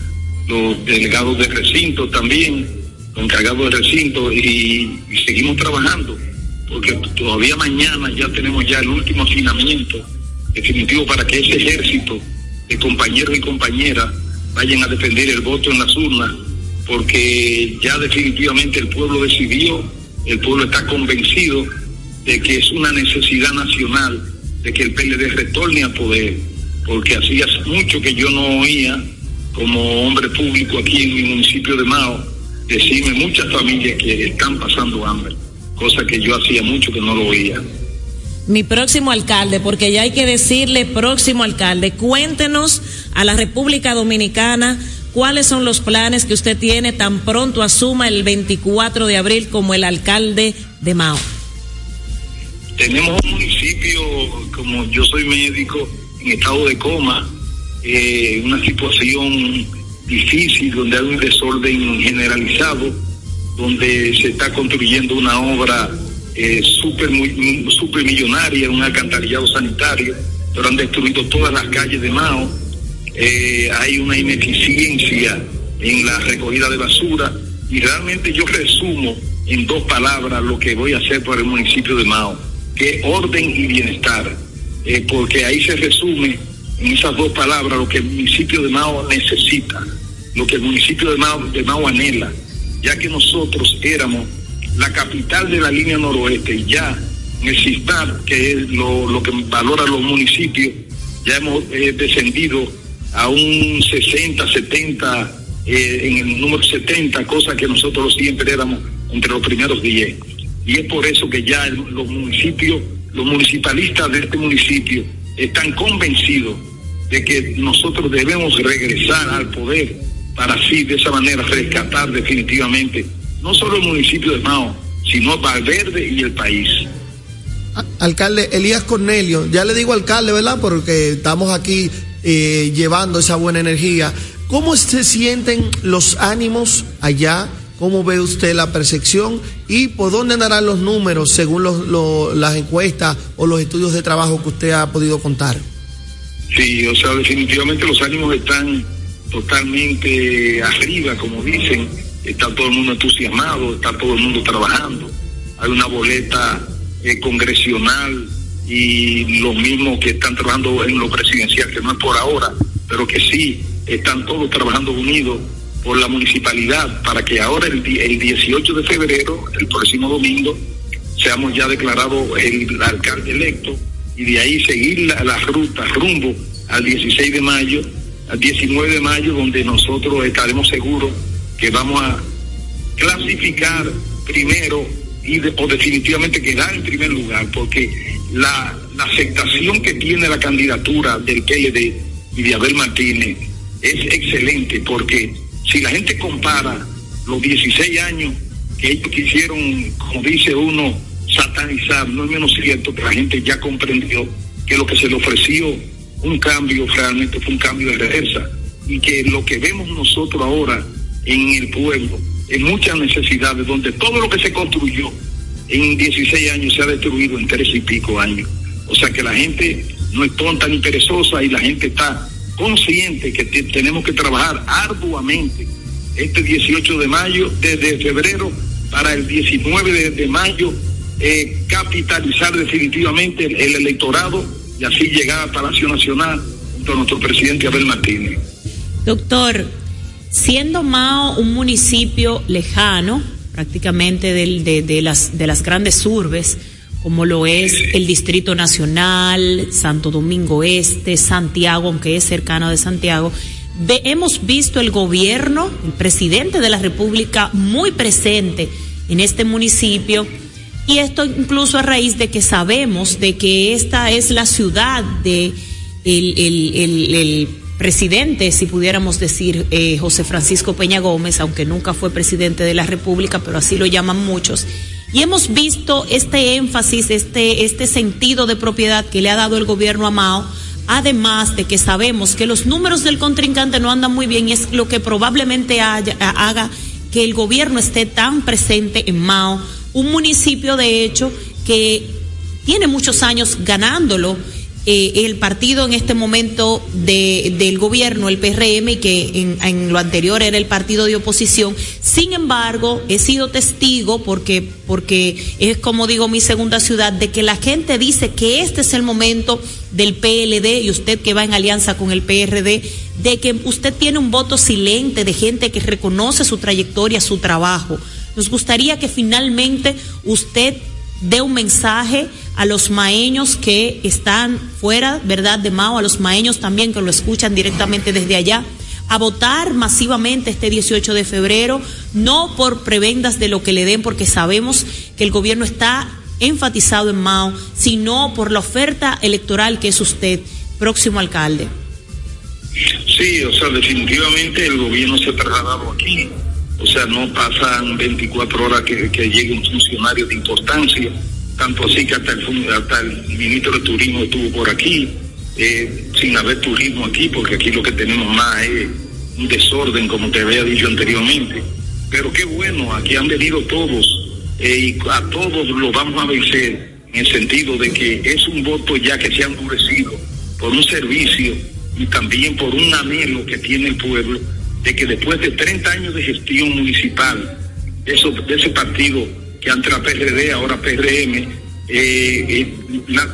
los delegados de recinto también, los encargados de recinto y, seguimos trabajando porque todavía mañana ya tenemos ya el último afinamiento definitivo para que ese ejército de compañeros y compañeras vayan a defender el voto en las urnas porque ya definitivamente el pueblo decidió, el pueblo está convencido de que es una necesidad nacional de que el PLD retorne al poder, porque hacía mucho que yo no oía como hombre público aquí en mi municipio de Mao decirme muchas familias que están pasando hambre, cosa que yo hacía mucho que no lo oía. Mi próximo alcalde, porque ya hay que decirle próximo alcalde, cuéntenos a la República Dominicana cuáles son los planes que usted tiene tan pronto asuma el 24 de abril como el alcalde de Mao. Tenemos un municipio, como yo soy médico, en estado de coma, eh, una situación difícil donde hay un desorden generalizado, donde se está construyendo una obra eh, super, muy, super millonaria, un alcantarillado sanitario, pero han destruido todas las calles de Mao. Eh, hay una ineficiencia en la recogida de basura. Y realmente yo resumo en dos palabras lo que voy a hacer por el municipio de Mao, que orden y bienestar, eh, porque ahí se resume en esas dos palabras lo que el municipio de Mao necesita, lo que el municipio de Mao, de Mao anhela, ya que nosotros éramos la capital de la línea noroeste y ya en el que es lo, lo que valora los municipios, ya hemos eh, descendido a un 60, 70, eh, en el número 70, cosa que nosotros siempre éramos entre los primeros 10. Y es por eso que ya los municipios, los municipalistas de este municipio están convencidos de que nosotros debemos regresar al poder para así de esa manera rescatar definitivamente no solo el municipio de Mao, sino Valverde y el país. Alcalde Elías Cornelio, ya le digo alcalde, ¿verdad? Porque estamos aquí eh, llevando esa buena energía. ¿Cómo se sienten los ánimos allá ¿Cómo ve usted la percepción y por dónde andarán los números según los- lo- las encuestas o los estudios de trabajo que usted ha podido contar? Sí, o sea, definitivamente los ánimos están totalmente arriba, como dicen. Está todo el mundo entusiasmado, está todo el mundo trabajando. Hay una boleta eh, congresional y los mismos que están trabajando en lo presidencial, que no es por ahora, pero que sí están todos trabajando unidos por la municipalidad para que ahora el, el 18 de febrero, el próximo domingo, seamos ya declarados el alcalde electo y de ahí seguir la, la ruta rumbo al 16 de mayo, al 19 de mayo, donde nosotros estaremos seguros que vamos a clasificar primero y de- o definitivamente quedar en primer lugar, porque la, la aceptación que tiene la candidatura del PLD y de Abel Martínez es excelente, porque si la gente compara los 16 años que ellos quisieron, como dice uno, satanizar, no es menos cierto que la gente ya comprendió que lo que se le ofreció un cambio realmente fue un cambio de reversa y que lo que vemos nosotros ahora en el pueblo, en muchas necesidades, donde todo lo que se construyó en 16 años se ha destruido en tres y pico años. O sea que la gente no es tonta ni perezosa y la gente está consciente que te- tenemos que trabajar arduamente este 18 de mayo, desde febrero para el 19 de, mayo, eh, capitalizar definitivamente el, el electorado y así llegar a Palacio Nacional junto a nuestro presidente Abel Martínez. Doctor, siendo Mao un municipio lejano, prácticamente de las grandes urbes, como lo es el Distrito Nacional, Santo Domingo Este, Santiago, aunque es cercano de Santiago, hemos visto el gobierno, el presidente de la República muy presente en este municipio. Y esto incluso a raíz de que sabemos de que esta es la ciudad de el, el- el- el presidente, si pudiéramos decir, eh, José Francisco Peña Gómez, aunque nunca fue presidente de la República, pero así lo llaman muchos. Y hemos visto este énfasis, este, este sentido de propiedad que le ha dado el gobierno a Mao, además de que sabemos que los números del contrincante no andan muy bien y es lo que probablemente haya- haga que el gobierno esté tan presente en Mao, un municipio de hecho que tiene muchos años ganándolo eh, el partido en este momento de, del gobierno, el PRM, y que en, en lo anterior era el partido de oposición. Sin embargo, he sido testigo, porque, porque es como digo mi segunda ciudad, de que la gente dice que este es el momento del PLD y usted que va en alianza con el PRD, de que usted tiene un voto silente de gente que reconoce su trayectoria, su trabajo. Nos gustaría que finalmente usted dé un mensaje a los maeños que están fuera, ¿verdad?, de Mao, a los maeños también que lo escuchan directamente desde allá, a votar masivamente este 18 de febrero, no por prebendas de lo que le den, porque sabemos que el gobierno está enfatizado en Mao, sino por la oferta electoral que es usted, próximo alcalde. Sí, o sea, definitivamente el gobierno se ha trasladado aquí. O sea, no pasan 24 horas que, llegue un funcionario de importancia. Tanto así que hasta el, hasta el ministro de Turismo estuvo por aquí, eh, sin haber turismo aquí, porque aquí lo que tenemos más es un desorden, como te había dicho anteriormente. Pero qué bueno, aquí han venido todos eh, y a todos los vamos a vencer en el sentido de que es un voto ya que se ha endurecido por un servicio y también por un anhelo que tiene el pueblo de que después de 30 años de gestión municipal, de ese partido que antes era PRD, ahora PRM, eh, eh,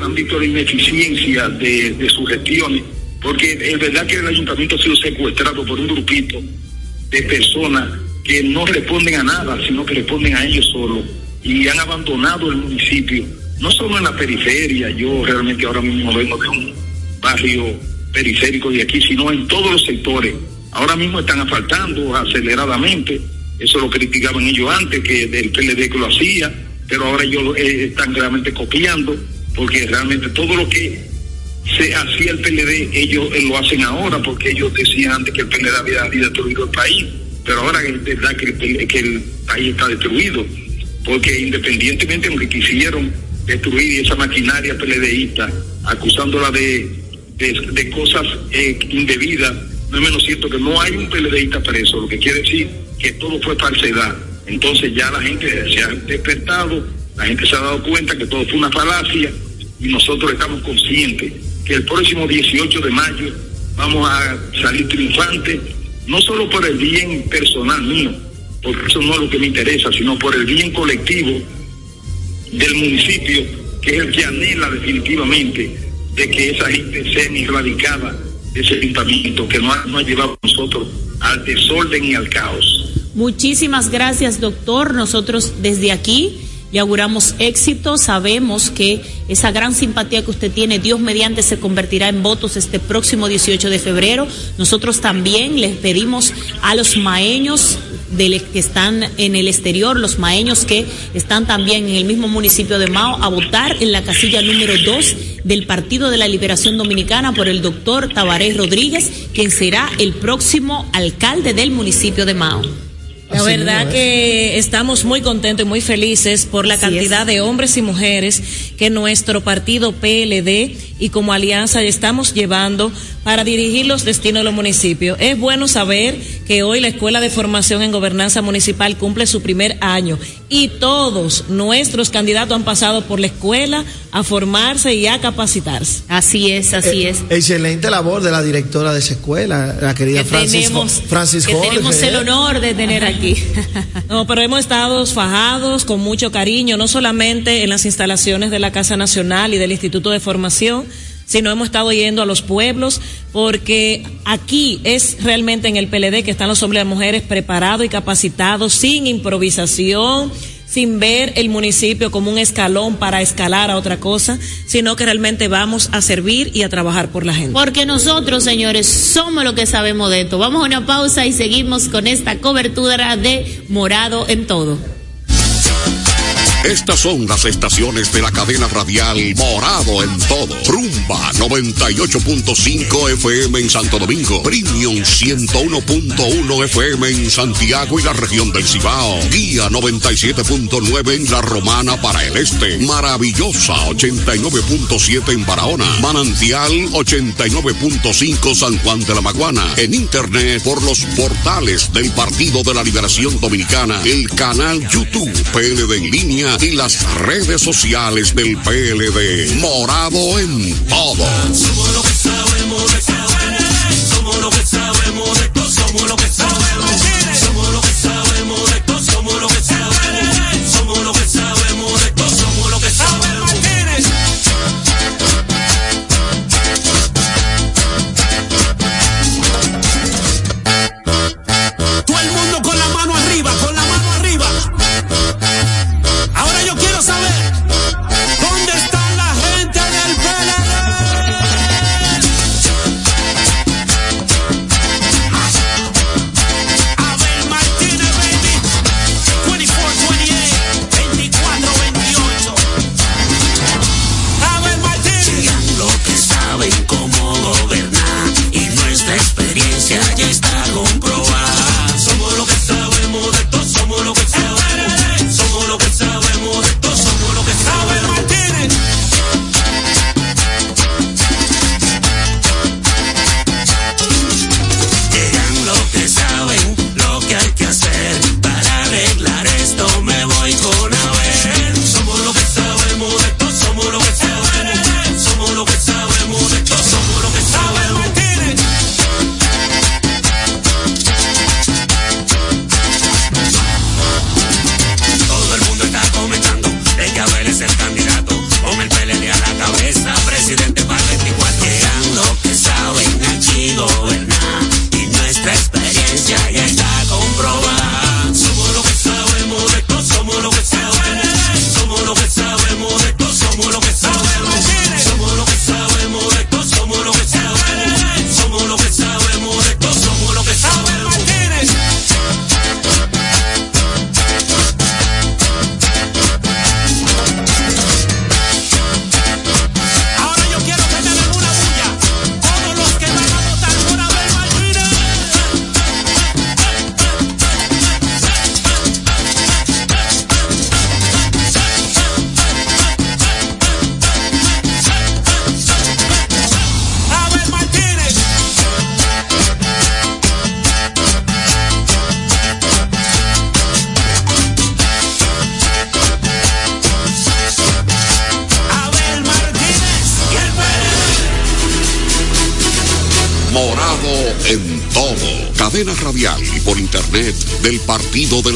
han visto la ineficiencia de, de sus gestiones, porque es verdad que el ayuntamiento ha sido secuestrado por un grupito de personas que no responden a nada, sino que responden a ellos solos y han abandonado el municipio, no solo en la periferia, yo realmente ahora mismo vengo de un barrio periférico de aquí, sino en todos los sectores. Ahora mismo están asfaltando aceleradamente, eso lo criticaban ellos antes, que del PLD que lo hacía, pero ahora ellos eh, están realmente copiando, porque realmente todo lo que se hacía el PLD, ellos eh, lo hacen ahora, porque ellos decían antes que el PLD había, destruido el país, pero ahora es verdad que el, país está destruido, porque independientemente de lo que quisieron destruir esa maquinaria PLDista, acusándola de, de, de cosas eh, indebidas, no es menos cierto que no hay un PLDista preso, lo que quiere decir que todo fue falsedad. Entonces ya la gente se ha despertado, la gente se ha dado cuenta que todo fue una falacia y nosotros estamos conscientes que el próximo 18 de mayo vamos a salir triunfantes, no solo por el bien personal mío, porque eso no es lo que me interesa, sino por el bien colectivo del municipio, que es el que anhela definitivamente de que esa gente sea erradicada ese ayuntamiento que nos nos ha llevado a nosotros al desorden y al caos. Muchísimas gracias, doctor. Nosotros desde aquí le auguramos éxito. Sabemos que esa gran simpatía que usted tiene, Dios mediante, se convertirá en votos este próximo 18 de febrero. Nosotros también les pedimos a los maeños del, que están en el exterior, los maeños que están también en el mismo municipio de Mao, a votar en la casilla número 2 del Partido de la Liberación Dominicana por el doctor Tabaré Rodríguez, quien será el próximo alcalde del municipio de Mao. La verdad que estamos muy contentos y muy felices por la Así cantidad es. de hombres y mujeres que nuestro partido PLD y como alianza estamos llevando para dirigir los destinos de los municipios. Es bueno saber que hoy la Escuela de Formación en Gobernanza Municipal cumple su primer año y todos nuestros candidatos han pasado por la escuela a formarse y a capacitarse. Así es, así es. Excelente labor de la directora de esa escuela, la querida Que Francis, tenemos, Francis que Jorge. tenemos el honor de tener aquí. No, pero hemos estado fajados con mucho cariño, no solamente en las instalaciones de la Casa Nacional y del Instituto de Formación, sino hemos estado yendo a los pueblos, porque aquí es realmente en el PLD que están los hombres y las mujeres preparados y capacitados, sin improvisación, sin ver el municipio como un escalón para escalar a otra cosa, sino que realmente vamos a servir y a trabajar por la gente. Porque nosotros, señores, somos los que sabemos de esto. Vamos a una pausa y seguimos con esta cobertura de Morado en todo. Estas son las estaciones de la cadena radial Morado en todo. Rumba 98.5 FM en Santo Domingo. Premium 101.1 FM en Santiago y la región del Cibao. Guía 97.9 en La Romana para el este. Maravillosa 89.7 en Barahona. Manantial 89.5 San Juan de la Maguana. En internet por los portales del Partido de la Liberación Dominicana. El canal YouTube PLD en línea y las redes sociales del PLD. Morado en todo.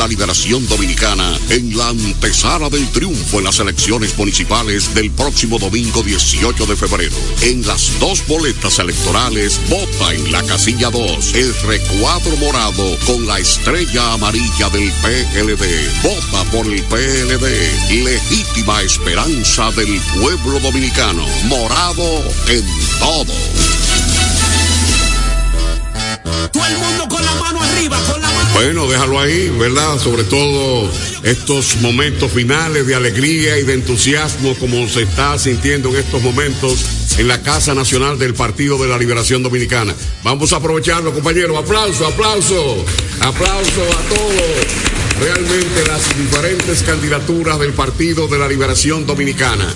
Liberación Dominicana en la antesala del triunfo en las elecciones municipales del próximo domingo 18 de febrero. En las dos boletas electorales, vota en la casilla 2 el recuadro morado con la estrella amarilla del PLD. Vota por el PLD. Legítima esperanza del pueblo dominicano. Morado en todo. Bueno, déjalo ahí, ¿verdad? Sobre todo estos momentos finales de alegría y de entusiasmo como se está sintiendo en estos momentos en la Casa Nacional del Partido de la Liberación Dominicana. Vamos a aprovecharlo, compañeros. Aplauso, aplauso, aplauso a todos. Realmente las diferentes candidaturas del Partido de la Liberación Dominicana.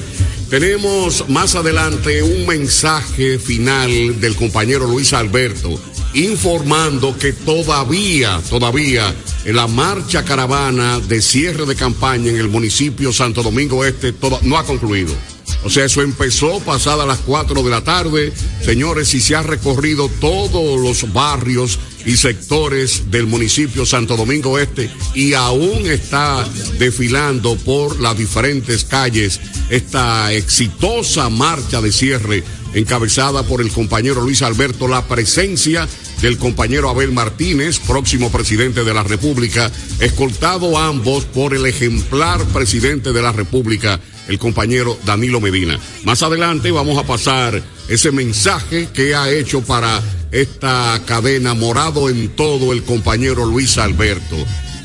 Tenemos más adelante un mensaje final del compañero Luis Alberto informando que todavía, todavía en la marcha caravana de cierre de campaña en el municipio Santo Domingo Este no ha concluido. O sea, eso empezó pasada las 4 de la tarde, señores, y se ha recorrido todos los barrios y sectores del municipio Santo Domingo Este y aún está desfilando por las diferentes calles esta exitosa marcha de cierre encabezada por el compañero Luis Alberto, la presencia del compañero Abel Martínez, próximo presidente de la República, escoltado ambos por el ejemplar presidente de la República, el compañero Danilo Medina. Más adelante vamos a pasar ese mensaje que ha hecho para esta cadena morado en todo el compañero Luis Alberto.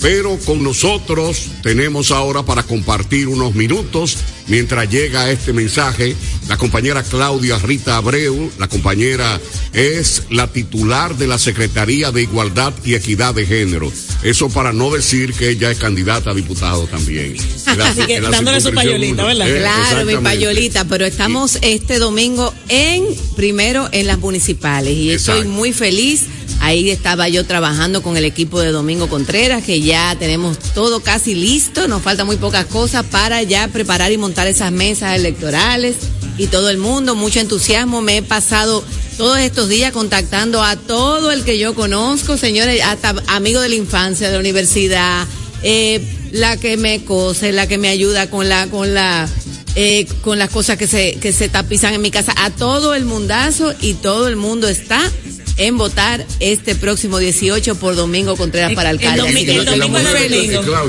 Pero con nosotros tenemos ahora para compartir unos minutos mientras llega este mensaje la compañera Claudia Rita Abreu. La compañera es la titular de la Secretaría de Igualdad y Equidad de Género. Eso para no decir que ella es candidata a diputado también. La- Así que dándole su payolita. ¿verdad? Eh, Claro, mi payolita, pero estamos este domingo en, primero en las municipales y estoy muy feliz. Ahí estaba yo trabajando con el equipo de Domingo Contreras, que ya tenemos todo casi listo, nos faltan muy pocas cosas para ya preparar y montar esas mesas electorales y todo el mundo, mucho entusiasmo. Me he pasado todos estos días contactando a todo el que yo conozco, señores, hasta amigos de la infancia, de la universidad, eh, la que me cose, la que me ayuda con la, con la, eh, con las cosas que se, que se tapizan en mi casa, a todo el mundazo y todo el mundo está en votar este próximo 18 por Domingo Contreras para alcalde. domi- Así que el estoy domingo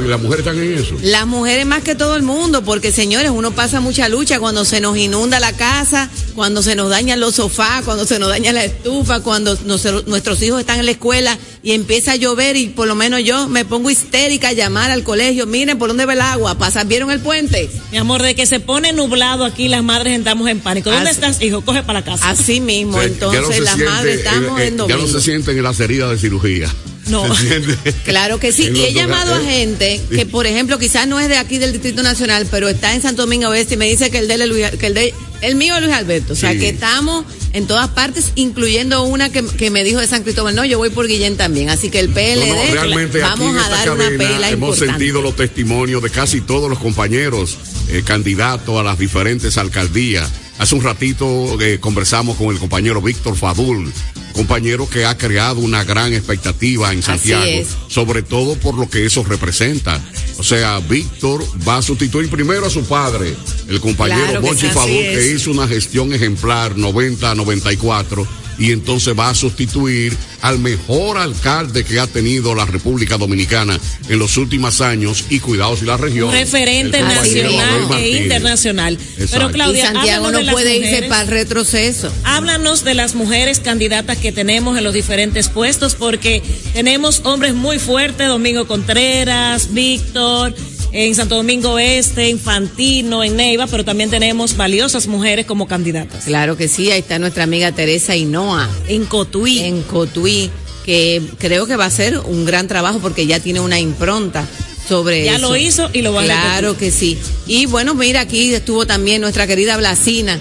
y las mujeres están en eso. Las mujeres más que todo el mundo, porque señores, uno pasa mucha lucha cuando se nos inunda la casa, cuando se nos dañan los sofás, cuando se nos daña la estufa, cuando nos- nuestros hijos están en la escuela y empieza a llover y por lo menos yo me pongo histérica a llamar al colegio, miren por dónde va el agua, pasa, ¿vieron el puente? Mi amor, de que se pone nublado aquí, las madres entramos en pánico. ¿Dónde Así- estás, hijo? Coge para casa. Así mismo, O sea, ya entonces no se las siente, madres estamos eh, eh, en Ya domingo. no se sienten en las heridas de cirugía. No. Se siente- Claro que sí, y he llamado a hogares. gente que, por ejemplo, quizás no es de aquí del Distrito Nacional, pero está en Santo Domingo Oeste y me dice que el de que el de el mío Luis Alberto. O sea, Sí. que estamos en todas partes, incluyendo una que, que me dijo de San Cristóbal. No, yo voy por Guillén también. Así que el PLD, No, no, realmente aquí vamos en a dar una pela hemos importante. sentido los testimonios de casi todos los compañeros eh, candidatos a las diferentes alcaldías. Hace un ratito eh, conversamos con el compañero Víctor Fadul, compañero que ha creado una gran expectativa en Santiago, sobre todo por lo que eso representa. O sea, Víctor va a sustituir primero a su padre, el compañero Claro así Fadul, es. que hizo una gestión ejemplar 90 a 94 y entonces va a sustituir al mejor alcalde que ha tenido la República Dominicana en los últimos años y cuidados y la región. Referente nacional e internacional. Exacto. Pero Y Claudia, Santiago háblanos no puede irse para el retroceso. Háblanos de las mujeres candidatas que tenemos en los diferentes puestos, porque tenemos hombres muy fuertes, Domingo Contreras, Víctor, en Santo Domingo Este, en Fantino, en Neiva, pero también tenemos valiosas mujeres como candidatas. Claro que sí, ahí está nuestra amiga Teresa Hinoa. En Cotuí. En Cotuí, que creo que va a ser un gran trabajo porque ya tiene una impronta sobre Ya eso. lo hizo y lo va a Claro que sí. Y bueno, mira, aquí estuvo también nuestra querida Blasina,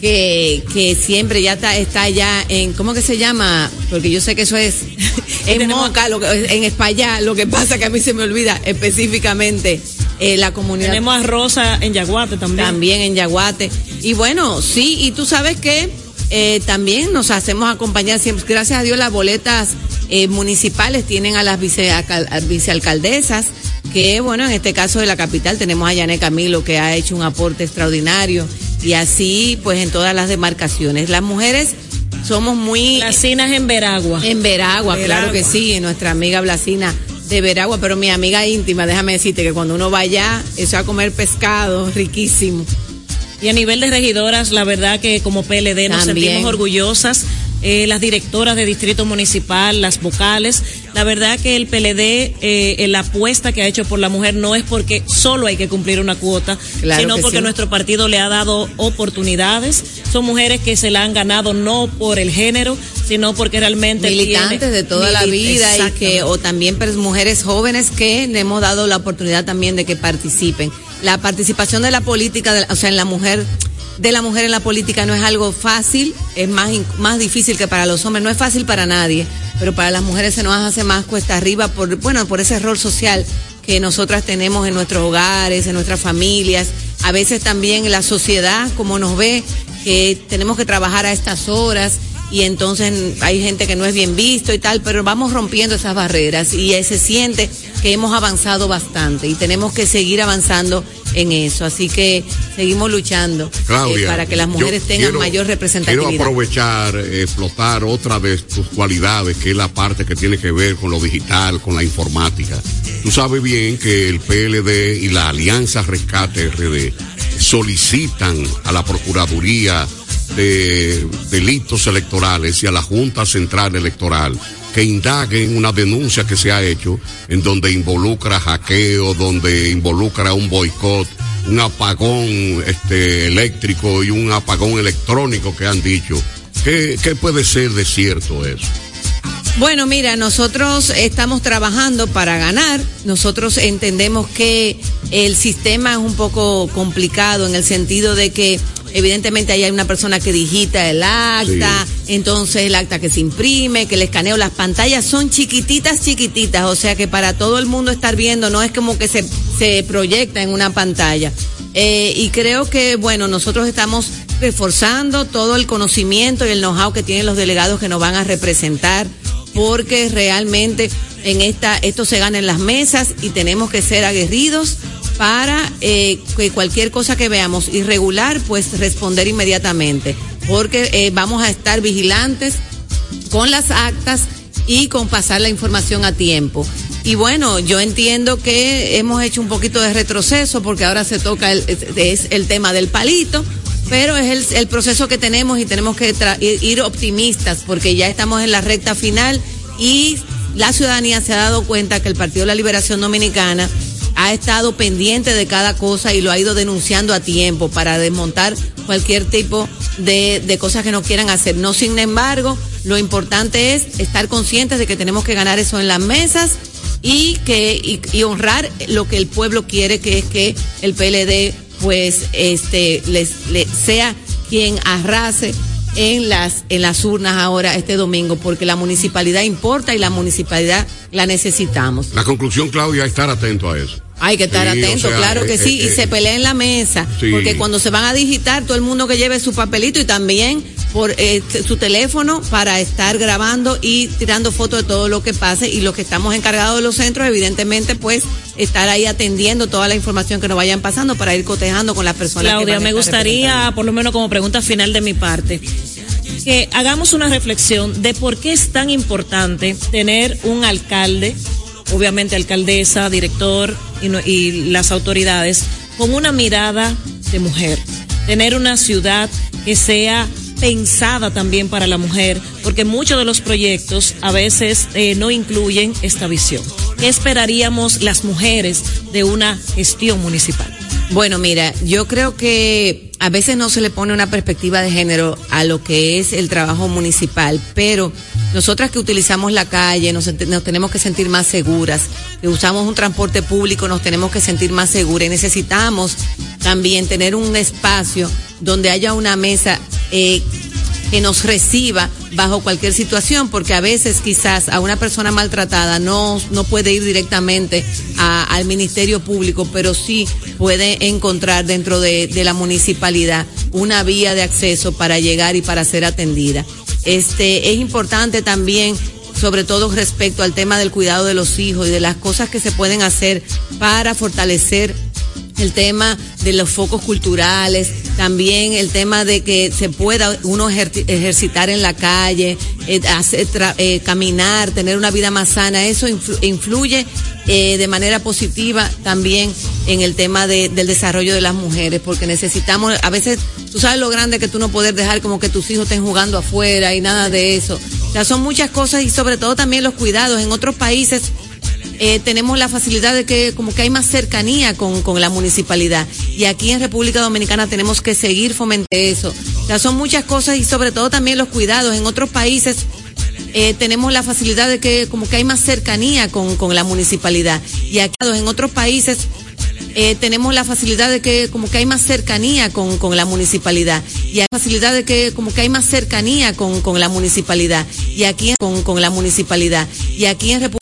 que, que siempre ya está, está ya en, ¿cómo que se llama? Porque yo sé que eso es en Moca, lo que, en España, lo que pasa que a mí se me olvida específicamente eh, la comunidad. Tenemos a Rosa en Yaguate también. También en Yaguate. Y bueno, sí, y tú sabes que eh, también nos hacemos acompañar siempre. Gracias a Dios las boletas eh, municipales tienen a las vicealcal- a vicealcaldesas, que bueno, en este caso de la capital tenemos a Yané Camilo que ha hecho un aporte extraordinario y así pues en todas las demarcaciones. Las mujeres somos muy... Blasinas en Veragua. En Veragua, claro que sí, nuestra amiga Blasina de Veragua, pero mi amiga íntima, déjame decirte que cuando uno va allá, eso a comer pescado, riquísimo. Y a nivel de regidoras, la verdad que como PLD nos También. sentimos orgullosas. Eh, las directoras de distrito municipal, las vocales. La verdad que el PLD, eh, la apuesta que ha hecho por la mujer no es porque solo hay que cumplir una cuota, Claro sino que porque sí. nuestro partido le ha dado oportunidades. Son mujeres que se la han ganado no por el género, sino porque realmente militantes tiene- de toda la vida y que o también mujeres jóvenes que le hemos dado la oportunidad también de que participen. La participación de la política, de la- o sea, en la mujer de la mujer en la política no es algo fácil, es más más difícil que para los hombres, no es fácil para nadie, pero para las mujeres se nos hace más cuesta arriba por bueno, por ese rol social que nosotras tenemos en nuestros hogares, en nuestras familias, a veces también la sociedad como nos ve que tenemos que trabajar a estas horas y entonces hay gente que no es bien visto y tal, pero vamos rompiendo esas barreras y eh, se siente que hemos avanzado bastante y tenemos que seguir avanzando en eso. Así que seguimos luchando eh, Claudia, para que las mujeres tengan quiero- mayor Quiero representatividad. aprovechar, eh, explotar otra de tus cualidades, que es la parte que tiene que ver con lo digital, con la informática. Tú sabes bien que el PLD y la Alianza Rescate RD solicitan a la Procuraduría de Delitos Electorales y a la Junta Central Electoral que indaguen una denuncia que se ha hecho en donde involucra hackeo, donde involucra un boicot, un apagón este, eléctrico y un apagón electrónico que han dicho. ¿Qué, qué puede ser de cierto eso? Bueno, mira, nosotros estamos trabajando para ganar. Nosotros entendemos que el sistema es un poco complicado en el sentido de que evidentemente ahí hay una persona que digita el acta, entonces el acta que se imprime, que el escaneo, las pantallas son chiquititas, chiquititas, o sea que para todo el mundo estar viendo no es como que se, se proyecta en una pantalla. Eh, y creo que, bueno, nosotros estamos reforzando todo el conocimiento y el know-how que tienen los delegados que nos van a representar porque realmente en esta esto se gana en las mesas y tenemos que ser aguerridos para eh, que cualquier cosa que veamos irregular pues responder inmediatamente porque eh, vamos a estar vigilantes con las actas y con pasar la información a tiempo. Y bueno, yo entiendo que hemos hecho un poquito de retroceso porque ahora se toca el, es, el tema del palito, pero es el, proceso que tenemos y tenemos que ir optimistas porque ya estamos en la recta final y la ciudadanía se ha dado cuenta que el Partido de la Liberación Dominicana ha estado pendiente de cada cosa y lo ha ido denunciando a tiempo para desmontar cualquier tipo de, de cosas que no quieran hacer. No, sin embargo, lo importante es estar conscientes de que tenemos que ganar eso en las mesas y que y, honrar lo que el pueblo quiere, que es que el PLD pues este les, le- sea quien arrase en las en las urnas ahora este domingo porque la municipalidad importa y la municipalidad la necesitamos. La conclusión, Claudia, es estar atento a eso. Hay que estar Sí, o atento, sea, claro que eh, sí, eh, y se pelea en la mesa, Sí. porque cuando se van a digitar, todo el mundo que lleve su papelito y también por eh, su teléfono para estar grabando y tirando fotos de todo lo que pase y los que estamos encargados de los centros, evidentemente, pues estar ahí atendiendo toda la información que nos vayan pasando para ir cotejando con las personas. que Claudia, van a me gustaría, por lo menos como pregunta final de mi parte, que hagamos una reflexión de por qué es tan importante tener un alcalde, obviamente alcaldesa, director y, las autoridades, con una mirada de mujer. Tener una ciudad que sea pensada también para la mujer, porque muchos de los proyectos a veces eh, no incluyen esta visión. ¿Qué esperaríamos las mujeres de una gestión municipal? Bueno, mira, yo creo que a veces no se le pone una perspectiva de género a lo que es el trabajo municipal, pero nosotras que utilizamos la calle nos, tenemos que sentir más seguras, que usamos un transporte público nos tenemos que sentir más seguras y necesitamos también tener un espacio donde haya una mesa eh, que nos reciba bajo cualquier situación, porque a veces quizás a una persona maltratada no, no puede ir directamente al Ministerio Público, pero sí puede encontrar dentro de, de la municipalidad una vía de acceso para llegar y para ser atendida. Este, es importante también sobre todo respecto al tema del cuidado de los hijos y de las cosas que se pueden hacer para fortalecer el tema de los focos culturales, también el tema de que se pueda uno ejer- ejercitar en la calle, eh, hacer eh, caminar, tener una vida más sana, eso influ- influye eh, de manera positiva también en el tema de- del desarrollo de las mujeres, porque necesitamos, a veces, tú sabes lo grande que tú no poder dejar como que tus hijos estén jugando afuera y nada de eso. O sea, son muchas cosas y sobre todo también los cuidados. En otros países eh, tenemos la facilidad de que como que hay más cercanía con, con la municipalidad. Y aquí en República Dominicana tenemos que seguir fomentando eso. O son muchas cosas y sobre todo también los cuidados. En otros países eh, tenemos la facilidad de que como que hay más cercanía con, con la municipalidad. Y aquí en otros países eh, tenemos la facilidad de que como que hay más cercanía con, con la municipalidad. Y hay facilidad de que como que hay más cercanía con, con la municipalidad. Y aquí con, con la municipalidad. Y aquí en Repu-